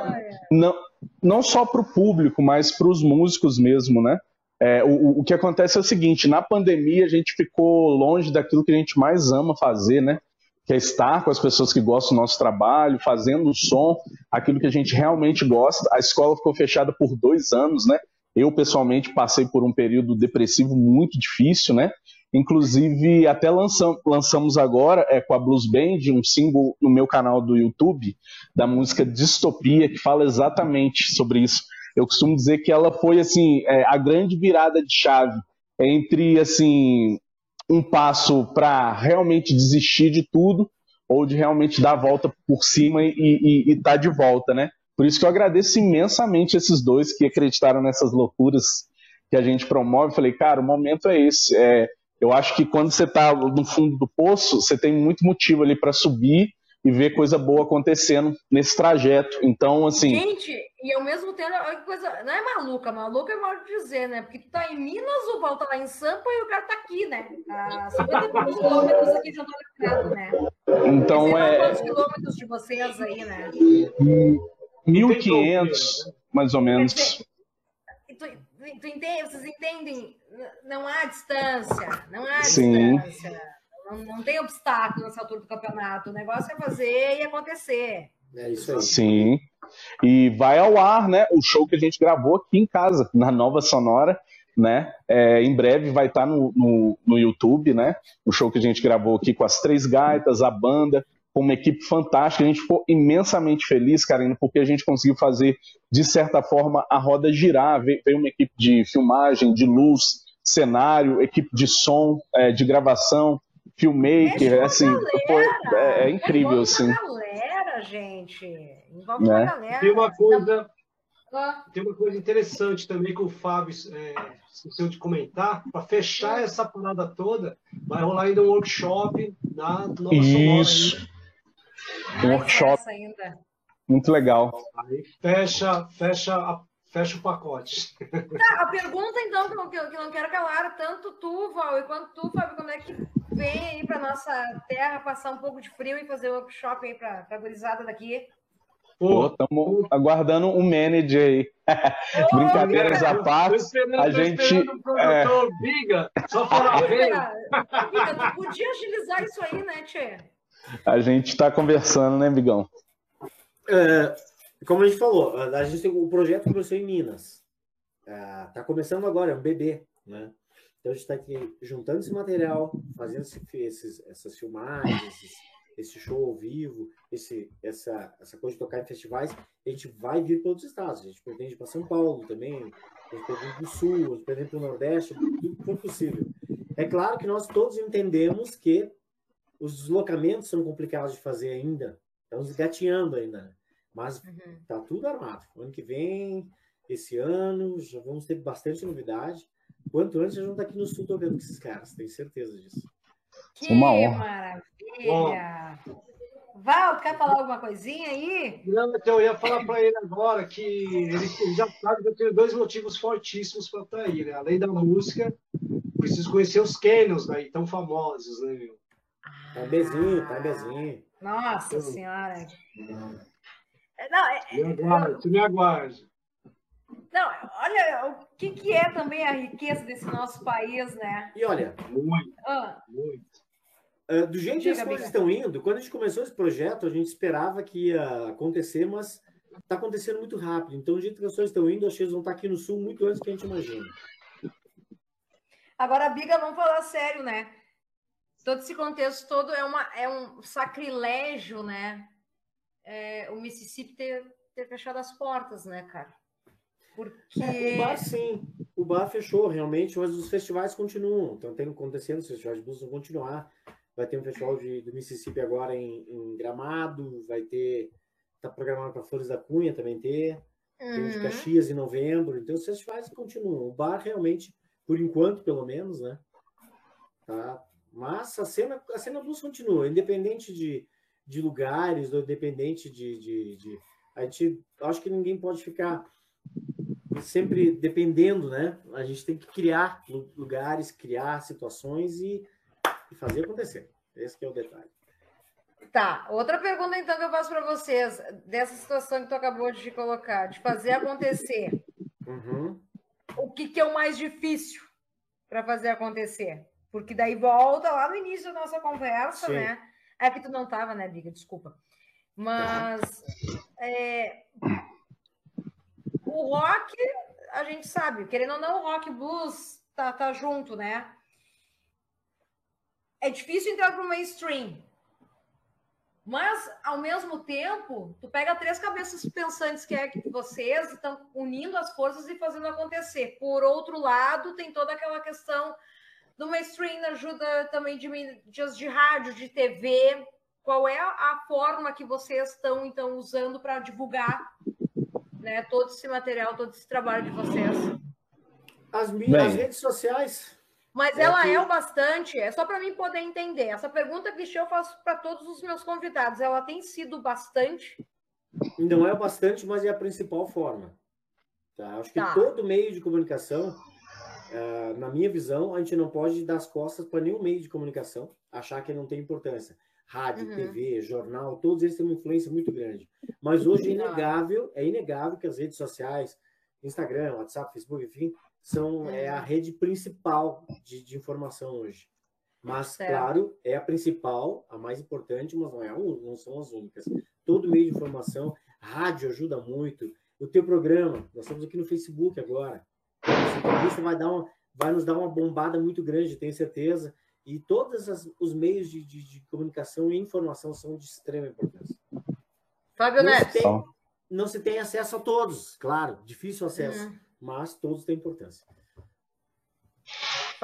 não, não só para o público, mas para os músicos mesmo, né? É, o, o que acontece é o seguinte: na pandemia a gente ficou longe daquilo que a gente mais ama fazer, né? Que é estar com as pessoas que gostam do nosso trabalho, fazendo o som, aquilo que a gente realmente gosta. A escola ficou fechada por dois anos, né? Eu, pessoalmente, passei por um período depressivo muito difícil, né? Inclusive, até lançam, lançamos agora é, com a Blues Band um single no meu canal do YouTube da música Distopia, que fala exatamente sobre isso eu costumo dizer que ela foi assim é, a grande virada de chave entre assim um passo para realmente desistir de tudo ou de realmente dar a volta por cima e estar tá de volta, né? Por isso que eu agradeço imensamente esses dois que acreditaram nessas loucuras que a gente promove. Falei, cara, o momento é esse. É, eu acho que quando você está no fundo do poço, você tem muito motivo ali para subir e ver coisa boa acontecendo nesse trajeto. Então, assim. Gente, e ao mesmo tempo, coisa, não é maluca, maluca é mal de dizer, né? Porque tu tá em Minas, o Val tá lá em Sampa e o cara tá aqui, né? A 50 [LAUGHS] quilômetros aqui de Antônio Cunhado, né? Então é. Quantos quilômetros de vocês aí, né? 1.500, mais ou menos. Tu, tu entende, vocês entendem? Não há distância, não há Sim. distância. Não, não tem obstáculo nessa altura do campeonato. O negócio é fazer e acontecer. É isso aí. Sim. E vai ao ar, né? O show que a gente gravou aqui em casa, na Nova Sonora, né? É, em breve vai estar no, no, no, YouTube, né? O show que a gente gravou aqui com as três gaitas, a banda, com uma equipe fantástica. A gente ficou imensamente feliz, Karina, porque a gente conseguiu fazer, de certa forma, a roda girar. Veio, veio uma equipe de filmagem, de luz, cenário, equipe de som, é, de gravação filmmaker, é assim, foi, é, é, incrível, assim. galera, gente. Envolve né? galera. Tem uma coisa, tem uma coisa interessante também que o Fábio é, esqueceu de comentar. Para fechar essa parada toda, vai rolar ainda um workshop na Nova Isso. Um workshop. Muito legal. Aí fecha, fecha a fecha o pacote. Tá, a pergunta, então, que eu, que eu não quero calar, tanto tu, Val, e quanto tu, Fábio, quando é que vem aí para nossa terra passar um pouco de frio e fazer um workshop aí para a gurizada daqui? Pô, estamos aguardando um manager aí. Oh, [LAUGHS] Brincadeiras à parte. A gente. O produtor, é... Biga, só falar Biga, tu podia agilizar isso aí, né, Tchê? A gente está conversando, né, Bigão? É, como a gente falou, a gente tem, o projeto começou em Minas. Está começando agora, é um bebê, né? Então a gente está aqui juntando esse material, fazendo esse, esses, essas filmagens, esses, esse show ao vivo, esse, essa, essa coisa de tocar em festivais. A gente vai vir para outros estados. A gente pretende para São Paulo também, Uns podem ir para o sul, uns podem ir para o nordeste, tudo que for possível. É claro que nós todos entendemos que os deslocamentos são complicados de fazer ainda. Estamos gatinhando ainda. Né? Mas uhum. tá tudo armado. Ano que vem, esse ano, já vamos ter bastante novidade. Quanto antes, já vamos estar aqui no sul tocando com esses caras, tenho certeza disso. Que Uma honra. maravilha! Val, quer falar alguma coisinha aí? Não, então eu ia falar para ele agora que ele já sabe que eu tenho dois motivos fortíssimos para estar aí, né? Além da música, preciso conhecer os canyons daí, tão famosos, né, meu? Timezinho, timezinho. Nossa eu... Senhora. É, não, é, me aguarde, me aguarde. Não, olha o que, que é também a riqueza desse nosso país, né? E olha, muito, ah. muito. Uh, do jeito que as coisas estão indo, quando a gente começou esse projeto, a gente esperava que ia acontecer, mas está acontecendo muito rápido. Então, do jeito que as coisas estão indo, acho que eles vão estar aqui no Sul muito antes do que a gente imagina. Agora, Biga, vamos falar sério, né? Todo esse contexto todo é, uma, é um sacrilégio, né? É, o Mississippi ter, ter fechado as portas, né, cara? Porque... É, o bar, sim. O bar fechou, realmente, mas os festivais continuam. Então, tem acontecendo, os festivais de blues vão continuar. Vai ter um festival de, do Mississippi agora em, em Gramado, vai ter. Está programado para Flores da Cunha também ter. Uhum. Tem de uhum. Caxias em novembro. Então os festivais continuam. O bar realmente, por enquanto, pelo menos, né? Tá. Mas a cena, a cena blues continua, independente de, de lugares, independente de, de, de. A gente, acho que ninguém pode ficar sempre dependendo, né? A gente tem que criar lugares, criar situações e e fazer acontecer. Esse é o detalhe. Tá, outra pergunta então que eu faço para vocês, dessa situação que tu acabou de colocar, de fazer acontecer. Uhum. O que, que é o mais difícil para fazer acontecer? Porque daí volta lá no início da nossa conversa, Sim. né? É que tu não tava, né, Biga? Desculpa. Mas é, o rock, a gente sabe, querendo ou não, o rock blues tá, tá junto, né? é difícil entrar para o mainstream. Mas, ao mesmo tempo, tu pega três cabeças pensantes que é que vocês estão unindo as forças e fazendo acontecer. Por outro lado, tem toda aquela questão do mainstream, ajuda também de mídias de rádio, de TV. Qual é a forma que vocês estão, então, usando para divulgar né, todo esse material, todo esse trabalho de vocês? As, minhas, as redes sociais mas é ela que... é o bastante, é só para mim poder entender. Essa pergunta, Cristian, eu faço para todos os meus convidados. Ela tem sido bastante? Não é o bastante, mas é a principal forma. Tá? Acho que tá. todo meio de comunicação, uh, na minha visão, a gente não pode dar as costas para nenhum meio de comunicação, achar que não tem importância. Rádio, uhum. TV, jornal, todos eles têm uma influência muito grande. Mas hoje é inegável, é inegável que as redes sociais, Instagram, WhatsApp, Facebook, enfim, são é a uhum. rede principal de, de informação hoje. Mas, certo. claro, é a principal, a mais importante, mas não, é a, não são as únicas. Todo meio de informação, rádio ajuda muito. O teu programa, nós estamos aqui no Facebook agora. Essa entrevista vai, dar uma, vai nos dar uma bombada muito grande, tenho certeza. E todos as, os meios de, de, de, comunicação e informação são de extrema importância. Fábio Neves. não se tem acesso a todos, claro, difícil acesso. Uhum mas todos têm importância.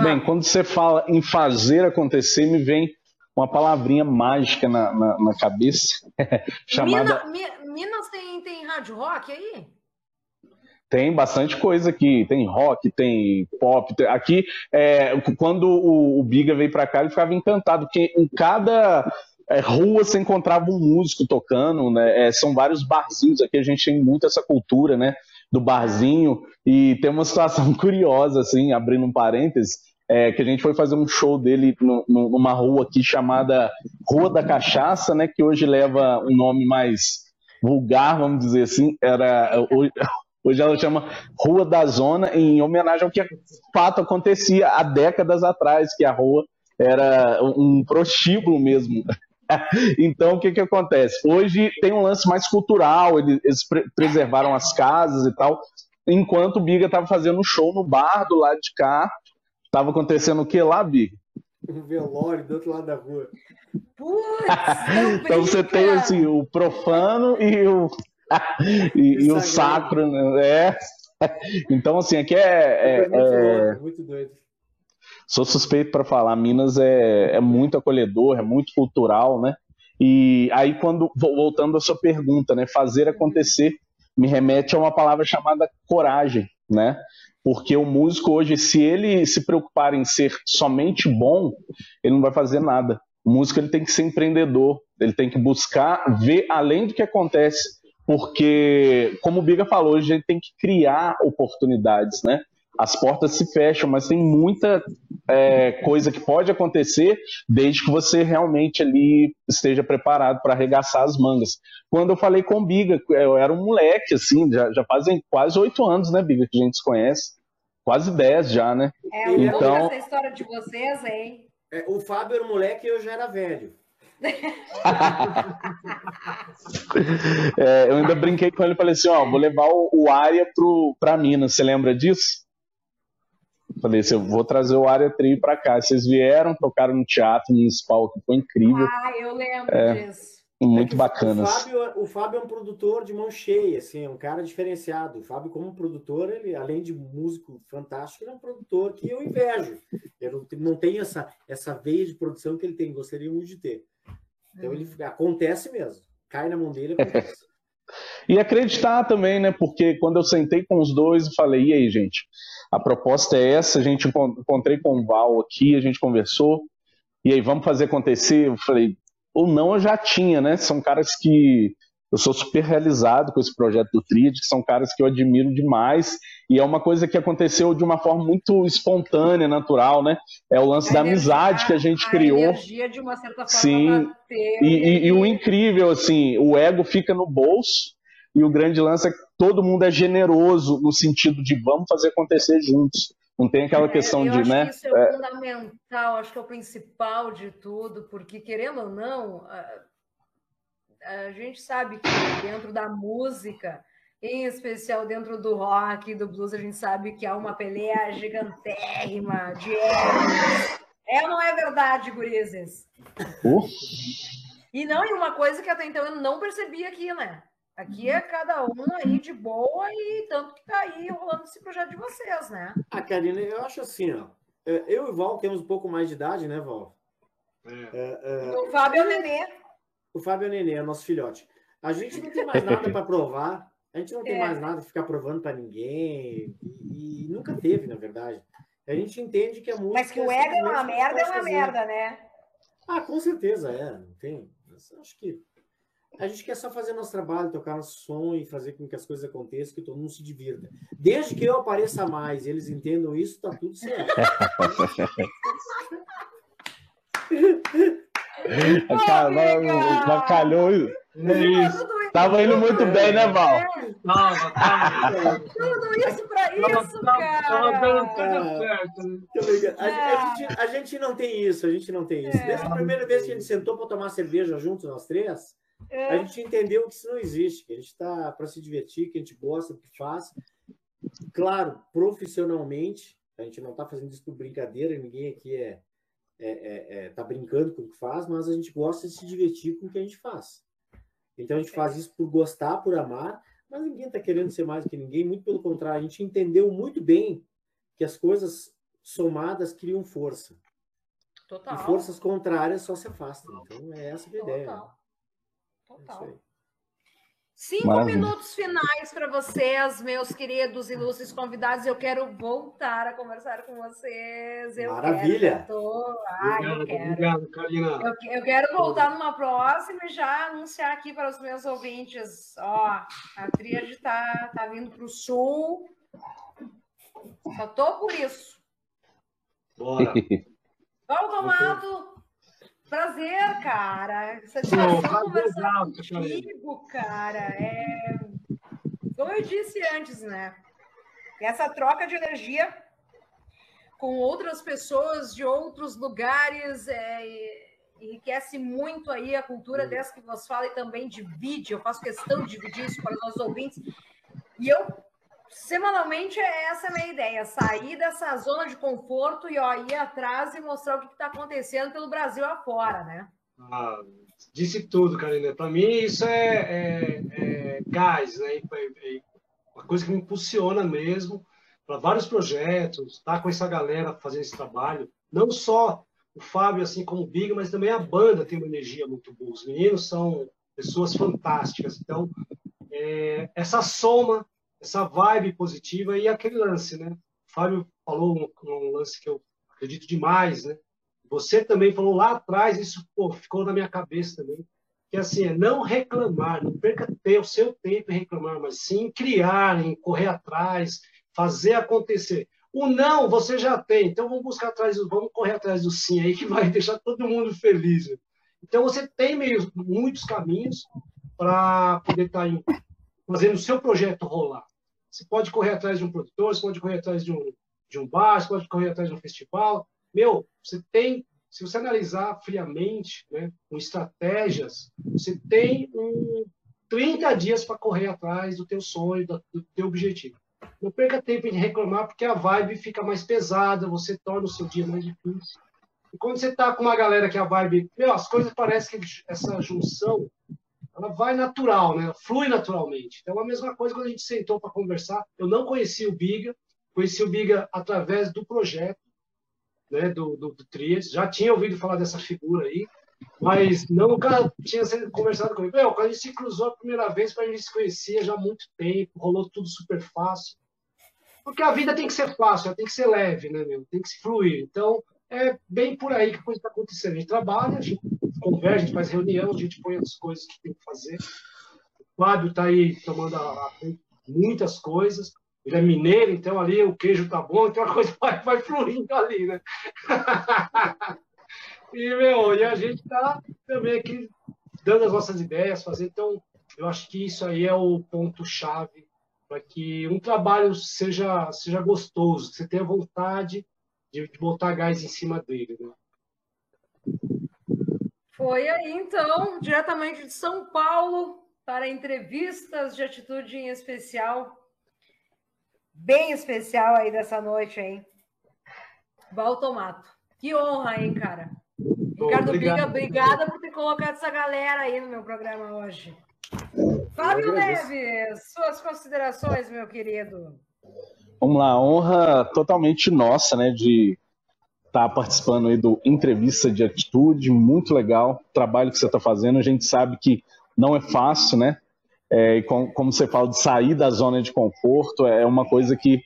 Bem, quando você fala em fazer acontecer, me vem uma palavrinha mágica na, na, na cabeça, [LAUGHS] chamada... Minas, Minas tem, tem rádio rock aí? Tem bastante coisa aqui, tem rock, tem pop. Tem... Aqui, é, quando o, o Biga veio para cá, ele ficava encantado, porque em cada é, rua você encontrava um músico tocando, né? É, são vários barzinhos aqui, a gente tem muito essa cultura, né? do barzinho e tem uma situação [LAUGHS] curiosa, assim, abrindo um parênteses, é, que a gente foi fazer um show dele no, no, numa rua aqui chamada Rua da Cachaça, né, que hoje leva um nome mais vulgar, vamos dizer assim, era hoje, ela chama Rua da Zona, em homenagem ao que de fato acontecia há décadas atrás, que a rua era um prostíbulo mesmo [LAUGHS] então, o que, que acontece? Hoje tem um lance mais cultural, eles, eles pre preservaram as casas e tal, enquanto o Biga estava fazendo um show no bar do lado de cá. Estava acontecendo o que lá, Biga? Um velório do outro lado da rua. Putz, [LAUGHS] então você tem assim, o profano e o, e, e o sacro, né? É. então, assim, aqui é. é, é muito, é... muito doido. Sou suspeito para falar, Minas é, é muito acolhedor, é muito cultural, né? E aí, quando voltando à sua pergunta, né, fazer acontecer me remete a uma palavra chamada coragem, né? Porque o músico hoje, se ele se preocupar em ser somente bom, ele não vai fazer nada. O músico ele tem que ser empreendedor, ele tem que buscar ver além do que acontece, porque, como o Biga falou, a gente tem que criar oportunidades, né? as portas se fecham, mas tem muita é, coisa que pode acontecer desde que você realmente ali esteja preparado para arregaçar as mangas. Quando eu falei com o Biga, eu era um moleque, assim, já, já fazem quase oito anos, né, Biga, que a gente se conhece. Quase dez já, né? É, eu então... essa história de vocês, hein? É, o Fábio era um moleque e eu já era velho. [LAUGHS] é, eu ainda brinquei com ele e falei assim: ó, vou levar o, o Área para Minas. Você lembra disso? Falei assim, eu vou trazer o Área Trio para cá. Vocês vieram, tocaram no Teatro Municipal, que foi incrível. Ah, eu lembro é, disso. Muito é bacana. O Fábio, o Fábio é um produtor de mão cheia, assim, é um cara diferenciado. O Fábio, como produtor, ele, além de músico fantástico, ele é um produtor que eu invejo. Eu não, não tenho essa, essa veia de produção que ele tem, gostaria muito de ter. Então, ele uhum. acontece mesmo. Cai na mão dele, acontece. E acreditar também, né? Porque quando eu sentei com os dois e falei, e aí, gente, a proposta é essa, a gente encontrei com o Val aqui, a gente conversou, e aí vamos fazer acontecer. Eu falei, ou não eu já tinha, né? São caras que eu sou super realizado com esse projeto do Tríade, que são caras que eu admiro demais, e é uma coisa que aconteceu de uma forma muito espontânea, natural, né? É o lance a da energia, amizade que a gente a criou. Energia, de uma certa forma, Sim. E, e, e o incrível, assim, o ego fica no bolso, e o grande lance é que todo mundo é generoso no sentido de vamos fazer acontecer juntos. Não tem aquela é, questão de, né? isso é, é fundamental, acho que é o principal de tudo, porque querendo ou não, a, a gente sabe que dentro da música, em especial dentro do rock e do blues, a gente sabe que há uma peleia gigantérrima de egos. É ou não é verdade, gurizes? Uh. E não, e uma coisa que até então eu não percebi aqui, né? Aqui é cada um aí de boa e tanto que tá aí rolando esse projeto de vocês, né? Ah, Karina, eu acho assim, ó. É, eu e o Val temos um pouco mais de idade, né, Val? É. É, é... O Fábio é o Nenê. O Fábio é o Nenê, é nosso filhote. A gente não tem mais nada para provar. A gente não tem é. mais nada de ficar provando para ninguém. E, e, nunca teve, na verdade. A gente entende que a música. Mas que o ego é uma merda, é uma merda, né? Ah, com certeza é. Não tem. Acho que a gente quer só fazer nosso trabalho, tocar nosso som e fazer com que as coisas aconteçam, que todo mundo se divirta. Desde que eu apareça mais e eles entendam isso, tá tudo certo. [LAUGHS] Bacalhou. Isso. Tava indo muito bem, né, Val? Tava, tava. Tudo isso pra isso, cara. Tava dando tudo certo. A, a, gente, a gente não tem isso, a gente não tem isso. Desde a primeira vez que a gente sentou para tomar cerveja juntos, nós três, é. A gente entendeu que isso não existe, que a gente está para se divertir, que a gente gosta do que faz. Claro, profissionalmente, a gente não está fazendo isso por brincadeira, ninguém aqui é, é, é, é, tá brincando com o que faz, mas a gente gosta de se divertir com o que a gente faz. Então a gente faz isso por gostar, por amar, mas ninguém está querendo ser mais do que ninguém, muito pelo contrário, a gente entendeu muito bem que as coisas somadas criam força. Total. E forças contrárias só se afastam. Então é essa a ideia. Né? Total. Cinco Maravilha. minutos finais para vocês, meus queridos ilustres convidados. Eu quero voltar a conversar com vocês. Eu Maravilha! Quero, tô... Ai, obrigado, eu quero. obrigado, Karina. Eu, eu, quero voltar numa próxima e já anunciar aqui para os meus ouvintes. Ó, a Tríade está tá vindo para o sul. Só tô por isso. Bora! [LAUGHS] Vamos, Amado! Prazer, cara. Satisfação conversar contigo, cara. É... Como eu disse antes, né? Essa troca de energia com outras pessoas de outros lugares é... enriquece muito aí a cultura dessa que você fala e também divide. Eu faço questão de dividir isso para os nossos ouvintes. E eu semanalmente é essa a minha ideia, sair dessa zona de conforto e ó, ir atrás e mostrar o que está acontecendo pelo Brasil afora, né? Ah, disse tudo, Karina. Para mim isso é, é, é, gás, né? uma coisa que me impulsiona mesmo para vários projetos, tá com essa galera fazendo esse trabalho, não só o Fábio, assim como o Big, mas também a banda tem uma energia muito boa. Os meninos são pessoas fantásticas. Então, é, essa soma, essa vibe positiva e aquele lance, né? O Fábio falou um, um, lance que eu acredito demais, né? Você também falou lá atrás, isso pô, ficou na minha cabeça também, que assim, é não reclamar, não perca o seu tempo em reclamar, mas sim criar, em correr atrás, fazer acontecer. O não você já tem, então vamos buscar atrás, vamos correr atrás do sim aí [LAUGHS] que vai deixar todo mundo feliz. Então você tem meio, muitos caminhos para poder estar tá fazendo o seu projeto rolar. Você pode correr atrás de um produtor, você pode correr atrás de um, de um bar, você pode correr atrás de um festival. Meu, você tem, se você analisar friamente, né, com estratégias, você tem um 30 dias para correr atrás do teu sonho, do, do teu objetivo. Não perca tempo em reclamar, porque a vibe fica mais pesada, você torna o seu dia mais difícil. E quando você está com uma galera que a vibe. Meu, as coisas parecem que essa junção ela vai natural, né? Flui naturalmente. Então, a mesma coisa quando a gente sentou para conversar. Eu não conhecia o Biga, conheci o Biga através do projeto, né? Do, do, do Trias. Já tinha ouvido falar dessa figura aí, mas nunca tinha conversado comigo. Meu, quando a gente se cruzou a primeira vez, a gente se conhecia já há muito tempo, rolou tudo super fácil. Porque a vida tem que ser fácil, tem que ser leve, né, meu? Tem que se fluir. Então, é bem por aí que a coisa está acontecendo. A gente trabalha, a gente conversa, a gente faz reunião, a gente põe as coisas que tem que fazer. O Fábio está aí tomando a, a, muitas coisas. Ele é mineiro, então ali o queijo tá bom, então a coisa [LAUGHS] vai, vai fluindo ali, né? [LAUGHS] e, meu, e a gente está também aqui dando as nossas ideias, fazendo. Então, eu acho que isso aí é o ponto-chave para que um trabalho seja, seja gostoso, que você tenha vontade de, de botar gás em cima dele. Né? Foi aí, então, diretamente de São Paulo, para entrevistas de atitude em especial. Bem especial aí dessa noite, hein? Valtomato. Que honra, hein, cara? Bom, Ricardo obrigado. Biga, obrigada por ter colocado essa galera aí no meu programa hoje. Fábio Neves, suas considerações, meu querido. Vamos lá, honra totalmente nossa, né, de tá participando aí do Entrevista de Atitude, muito legal o trabalho que você está fazendo, a gente sabe que não é fácil, né, é, com, como você fala, de sair da zona de conforto, é uma coisa que,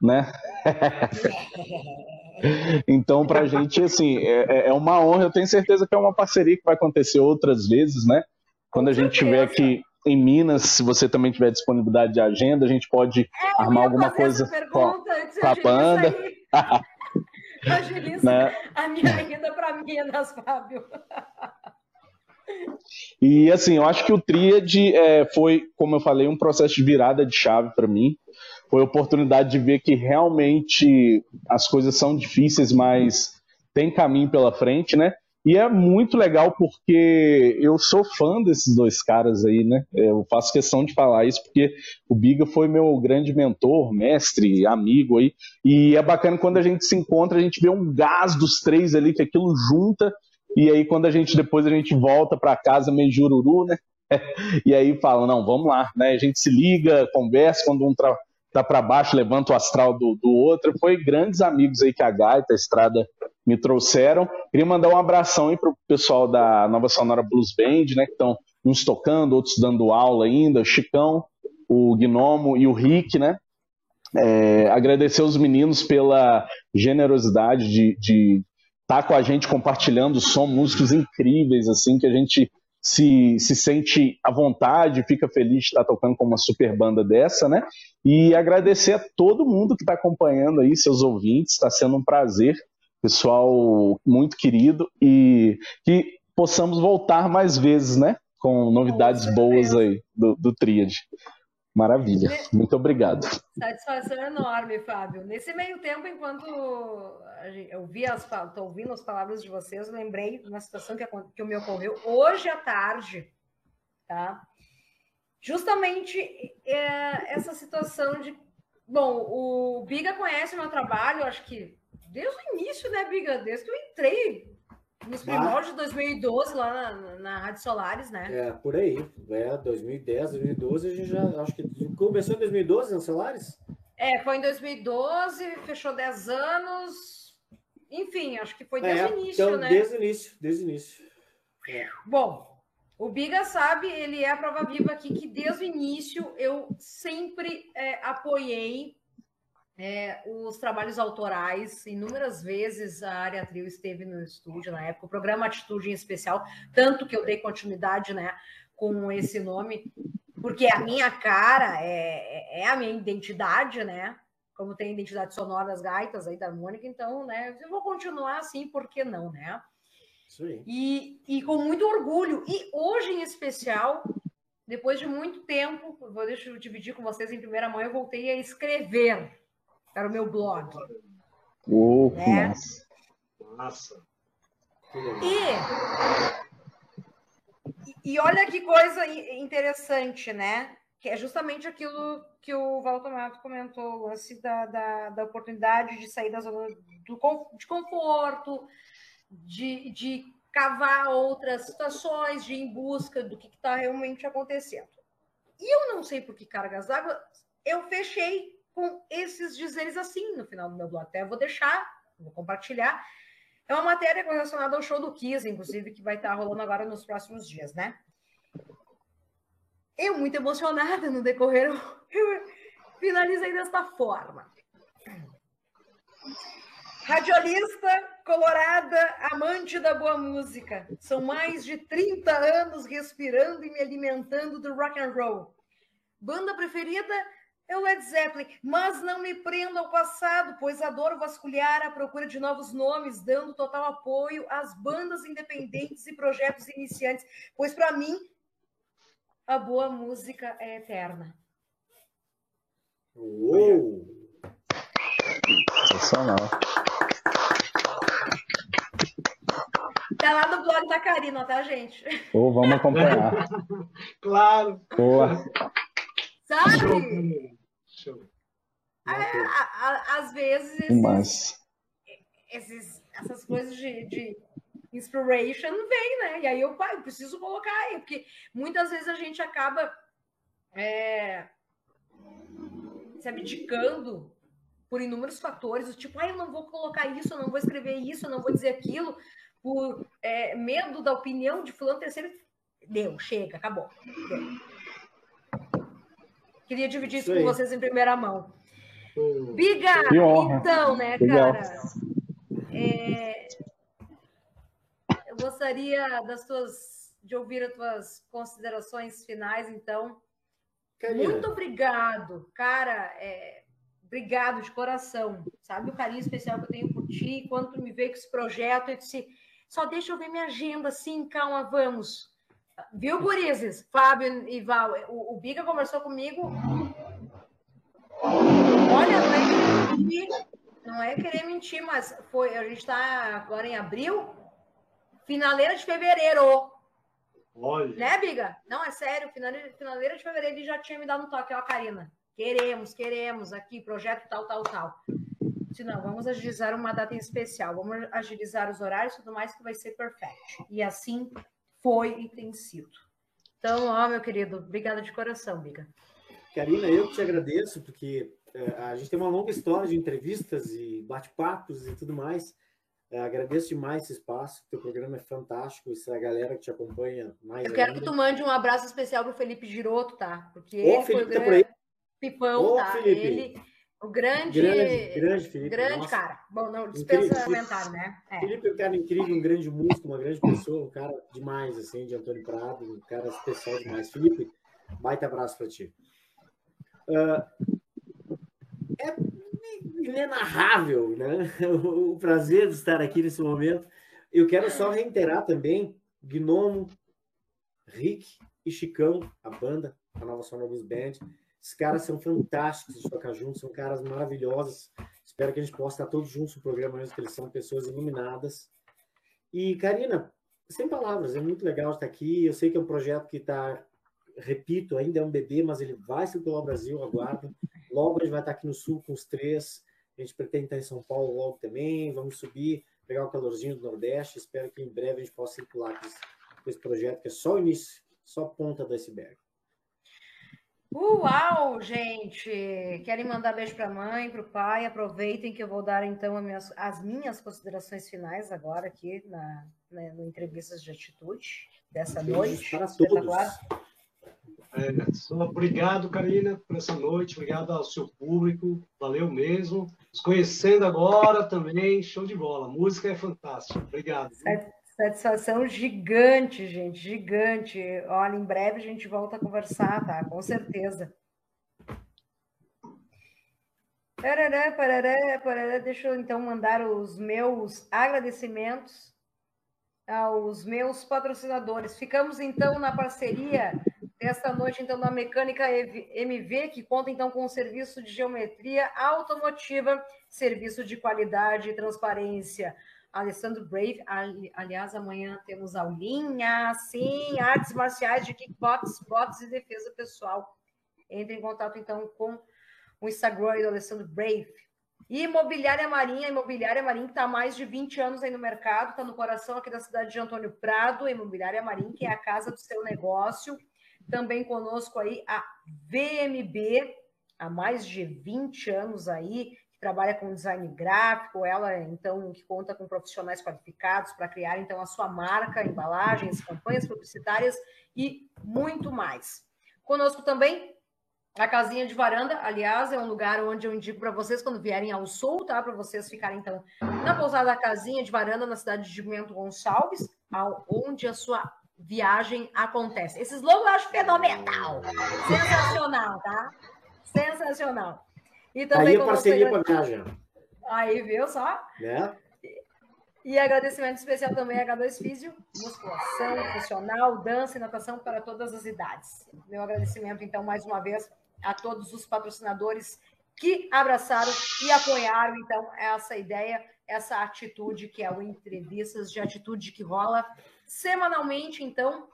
né, [LAUGHS] então para a gente, assim, é, é, é uma honra, eu tenho certeza que é uma parceria que vai acontecer outras vezes, né, quando a gente tiver aqui em Minas, se você também tiver disponibilidade de agenda, a gente pode é, armar alguma coisa com, com a banda. [LAUGHS] Agiliza né? a minha agenda para Minas, Fábio. E assim, eu acho que o Tríade é, foi, como eu falei, um processo de virada de chave para mim. Foi a oportunidade de ver que realmente as coisas são difíceis, mas tem caminho pela frente, né? E é muito legal porque eu sou fã desses dois caras aí, né? Eu faço questão de falar isso porque o Biga foi meu grande mentor, mestre, amigo aí. E é bacana quando a gente se encontra, a gente vê um gás dos três ali, que aquilo junta. E aí quando a gente depois a gente volta para casa meio jururu, né? [LAUGHS] E aí fala, não, vamos lá, né? A gente se liga, conversa, quando um tra tá para baixo, levanta o astral do, do outro. Foi grandes amigos aí que a Gaita, a Estrada me trouxeram. Queria mandar um abração aí pro pessoal da Nova Sonora Blues Band, né, que estão uns tocando, outros dando aula ainda, o Chicão, o Gnomo e o Rick, né? É, agradecer os meninos pela generosidade de estar tá com a gente compartilhando som, músicos incríveis, assim, que a gente se, se sente à vontade, fica feliz de estar tocando com uma super banda dessa, né? E agradecer a todo mundo que está acompanhando aí, seus ouvintes, está sendo um prazer pessoal muito querido e que possamos voltar mais vezes, né? Com novidades boas aí do, do Tríade. Maravilha. Muito obrigado. Satisfação enorme, Fábio. Nesse meio tempo, enquanto eu vi as, estou ouvindo as palavras de vocês, lembrei de uma situação que, que me ocorreu hoje à tarde, tá? Justamente é, essa situação de, bom, o Biga conhece o meu trabalho, acho que desde o início, né, Biga? Desde que eu entrei nos primórdios de 2012 lá na, na Rádio Solares, né? É, por aí. É, 2010, 2012, a gente já acho que começou em 2012, não, Solares? É, foi em 2012, fechou 10 anos. Enfim, acho que foi desde é, o início, então, né? Desde o início, desde o início. É. Bom, o Biga sabe, ele é a prova viva aqui que desde o início eu sempre é, apoiei é, os trabalhos autorais. Inúmeras vezes a área trio esteve no estúdio na época, o programa Atitude em especial, tanto que eu dei continuidade né, com esse nome, porque a minha cara é, é a minha identidade, né? Como tem a identidade sonora das gaitas aí da Mônica, então, né? Eu vou continuar assim, por que não, né? E, e com muito orgulho. E hoje, em especial, depois de muito tempo, vou deixar eu dividir com vocês em primeira mão, eu voltei a escrever para o meu blog. Oh, né? Nossa. Nossa. E, e olha que coisa interessante, né? Que é justamente aquilo que o Walter Mato comentou, o lance da, da, da oportunidade de sair da zona do, de conforto, de, de cavar outras situações, de ir em busca do que está realmente acontecendo. E eu não sei por que cargas d'água, eu fechei com esses dizeres assim no final do meu blog. Até vou deixar, vou compartilhar. É uma matéria relacionada ao show do Kiss, inclusive, que vai estar rolando agora nos próximos dias, né? Eu, muito emocionada no decorrer, eu finalizei desta forma. Radiolista, colorada, amante da boa música. São mais de 30 anos respirando e me alimentando do rock and roll. Banda preferida é o Led Zeppelin, mas não me prenda ao passado, pois adoro vasculhar à procura de novos nomes, dando total apoio às bandas independentes e projetos iniciantes, pois para mim a boa música é eterna. Uou! Sensacional. Tá lá no blog da Karina, tá, gente? Ou oh, vamos acompanhar. [LAUGHS] claro. Boa. Sabe? Show. É, a, a, às vezes esses, esses, essas coisas de, de inspiration vem, né? E aí eu, pai, preciso colocar aí, porque muitas vezes a gente acaba é, se abdicando por inúmeros fatores, tipo, ah, eu não vou colocar isso, eu não vou escrever isso, eu não vou dizer aquilo, por é, medo da opinião de fulano terceiro. Deu, chega, acabou. Deu. Queria dividir isso, com vocês em primeira mão. Biga, então, né, cara? É... Eu gostaria das tuas de ouvir as tuas considerações finais, então. Muito obrigado, cara. É... Obrigado de coração. Sabe o carinho especial que eu tenho por ti? Quando tu me veio com esse projeto, eu disse: só deixa eu ver minha agenda, assim, calma, vamos. Viu, Gurizes? Fábio e Val, o, o Biga conversou comigo. Olha, não é querer mentir, não é querer mentir, mas foi, a gente está agora em abril, finaleira de fevereiro. Olha. Né, Biga? Não, é sério, finaleira, finaleira de fevereiro ele já tinha me dado um toque, ó, Karina. Queremos, queremos aqui, projeto tal, tal, tal. Se não, vamos agilizar uma data em especial, vamos agilizar os horários e tudo mais, que vai ser perfeito. E assim foi e tem sido. Então, ó, meu querido, obrigada de coração, Biga. Karina, eu que te agradeço, porque é, a gente tem uma longa história de entrevistas e bate-papos e tudo mais. É, agradeço demais esse espaço, teu programa é fantástico, isso é a galera que te acompanha mais Eu quero ainda. que tu mande um abraço especial pro Felipe Giroto, tá? Porque Ô, ele Felipe foi o tá por aí. Pipão, Ô, tá? Felipe. Ele, o grande, Grande, grande Felipe. grande nossa. cara. Bom, não dispensa comentário, né? É. Felipe é um cara incrível, um grande músico, uma grande pessoa, um cara demais, assim, de Antônio Prado, um cara especial demais. Felipe, baita abraço para ti. Ah, é inenarrável, né? [LAUGHS] O prazer de estar aqui nesse momento. Eu quero só reiterar também, Gnomo, Rick e Chicão, a banda, a Nova Sonora Blues Band, esses caras são fantásticos de tocar juntos, são caras maravilhosos. Espero que a gente possa estar todos juntos no programa, mesmo que eles são pessoas iluminadas. E, Karina, sem palavras, é muito legal estar aqui. Eu sei que é um projeto que está, repito, ainda é um bebê, mas ele vai circular o Brasil, aguardo. Logo a gente vai estar aqui no Sul com os três. A gente pretende estar em São Paulo logo também. Vamos subir, pegar o calorzinho do Nordeste. Espero que em breve a gente possa circular esse, com esse projeto, que é só o início, só a ponta do iceberg. Uau, gente! Querem mandar beijo para a mãe, para o pai? Aproveitem que eu vou dar então minhas, as minhas considerações finais agora aqui na, né, no Entrevistas de Atitude dessa noite. Para todos. É, só obrigado, Karina, por essa noite. Obrigado ao seu público. Valeu mesmo. Nos conhecendo agora também, show de bola. A música é fantástica. Obrigado. Satisfação gigante, gente, gigante. Olha, em breve a gente volta a conversar, tá? Com certeza. Parará, parará, parará. Deixa eu então mandar os meus agradecimentos aos meus patrocinadores. Ficamos então na parceria desta noite então na Mecânica MV, que conta então com um serviço de geometria automotiva, serviço de qualidade e transparência. Alessandro Brave, aliás, amanhã temos aulinha, sim, artes marciais de kickbox, boxe e defesa pessoal. Entre em contato então com o Instagram do Alessandro Brave. E Imobiliária Marinha, Imobiliária Marinha que está há mais de 20 anos aí no mercado, está no coração aqui da cidade de Antônio Prado, Imobiliária Marinha, que é a casa do seu negócio. Também conosco aí a VMB, há mais de 20 anos aí, que trabalha com design gráfico, ela então que conta com profissionais qualificados para criar então a sua marca, embalagens, campanhas publicitárias e muito mais. Conosco também a casinha de varanda, aliás, é um lugar onde eu indico para vocês quando vierem ao sul, tá? Para vocês ficarem então na pousada da casinha de varanda na cidade de Bento Gonçalves, onde a sua viagem acontece. Esse slogan eu acho fenomenal, sensacional, tá? Sensacional. E também Aí a parceria para viajar. Aí, viu só? É. E agradecimento especial também a H2 Físio, musculação, funcional, dança e natação para todas as idades. Meu agradecimento, então, mais uma vez, a todos os patrocinadores que abraçaram e apoiaram, então, essa ideia, essa atitude que é o Entrevistas de Atitude que rola semanalmente, então,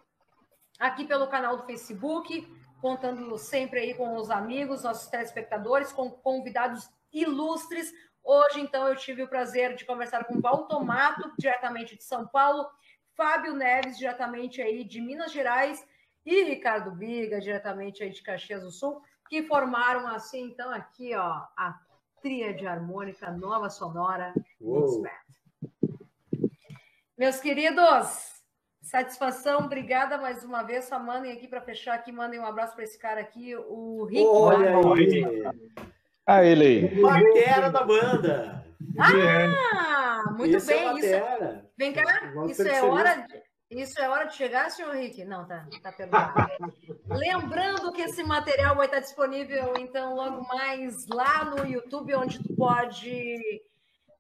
aqui pelo canal do Facebook, contando sempre aí com os amigos, nossos telespectadores, com convidados ilustres. Hoje, então, eu tive o prazer de conversar com o Val Tomato, diretamente de São Paulo, Fábio Neves, diretamente aí de Minas Gerais, e Ricardo Biga, diretamente aí de Caxias do Sul, que formaram, assim, então, aqui, ó, a tríade harmônica nova sonora Meus queridos, Satisfação, obrigada mais uma vez. Só mandem aqui para fechar aqui, mandem um abraço para esse cara aqui, o Rick. Olha aí. Ah, ele aí. Batera da banda. Ah, muito esse é bem. É isso. Vem cá, isso é hora de... Isso é hora de chegar, senhor Rick? Não, tá, tá perguntando. Lembrando que esse material vai estar disponível, então, logo mais lá no YouTube, onde tu pode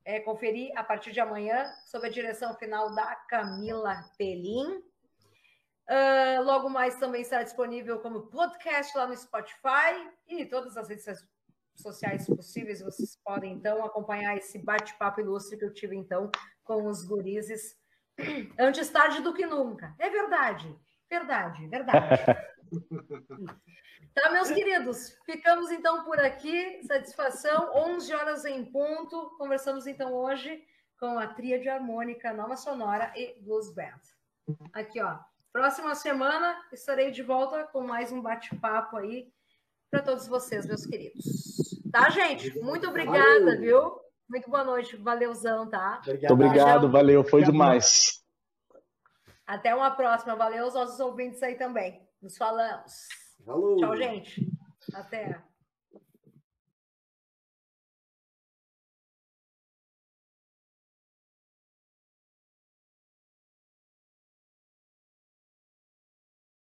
é, conferir a partir de amanhã, sob a direção final da Camila Pelim. Uh, logo mais também estará disponível como podcast lá no Spotify e todas as redes sociais possíveis. Vocês podem então acompanhar esse bate-papo ilustre que eu tive então com os gurizes [CLEARS THROAT] antes tarde do que nunca. É verdade, verdade, verdade. [LAUGHS] Tá, meus queridos, ficamos então por aqui. Satisfação, 11 horas em ponto. Conversamos então hoje com a Tríade Harmônica Nova Sonora e Blues Band. Aqui, ó. Próxima semana estarei de volta com mais um bate-papo aí para todos vocês, meus queridos. Tá, gente? Muito obrigada, valeu. viu? Muito boa noite. Valeuzão, tá? Obrigado, obrigado valeu. Foi demais. Até uma próxima. Valeu aos nossos ouvintes aí também. Nos falamos. Falou. Tchau, gente. Até.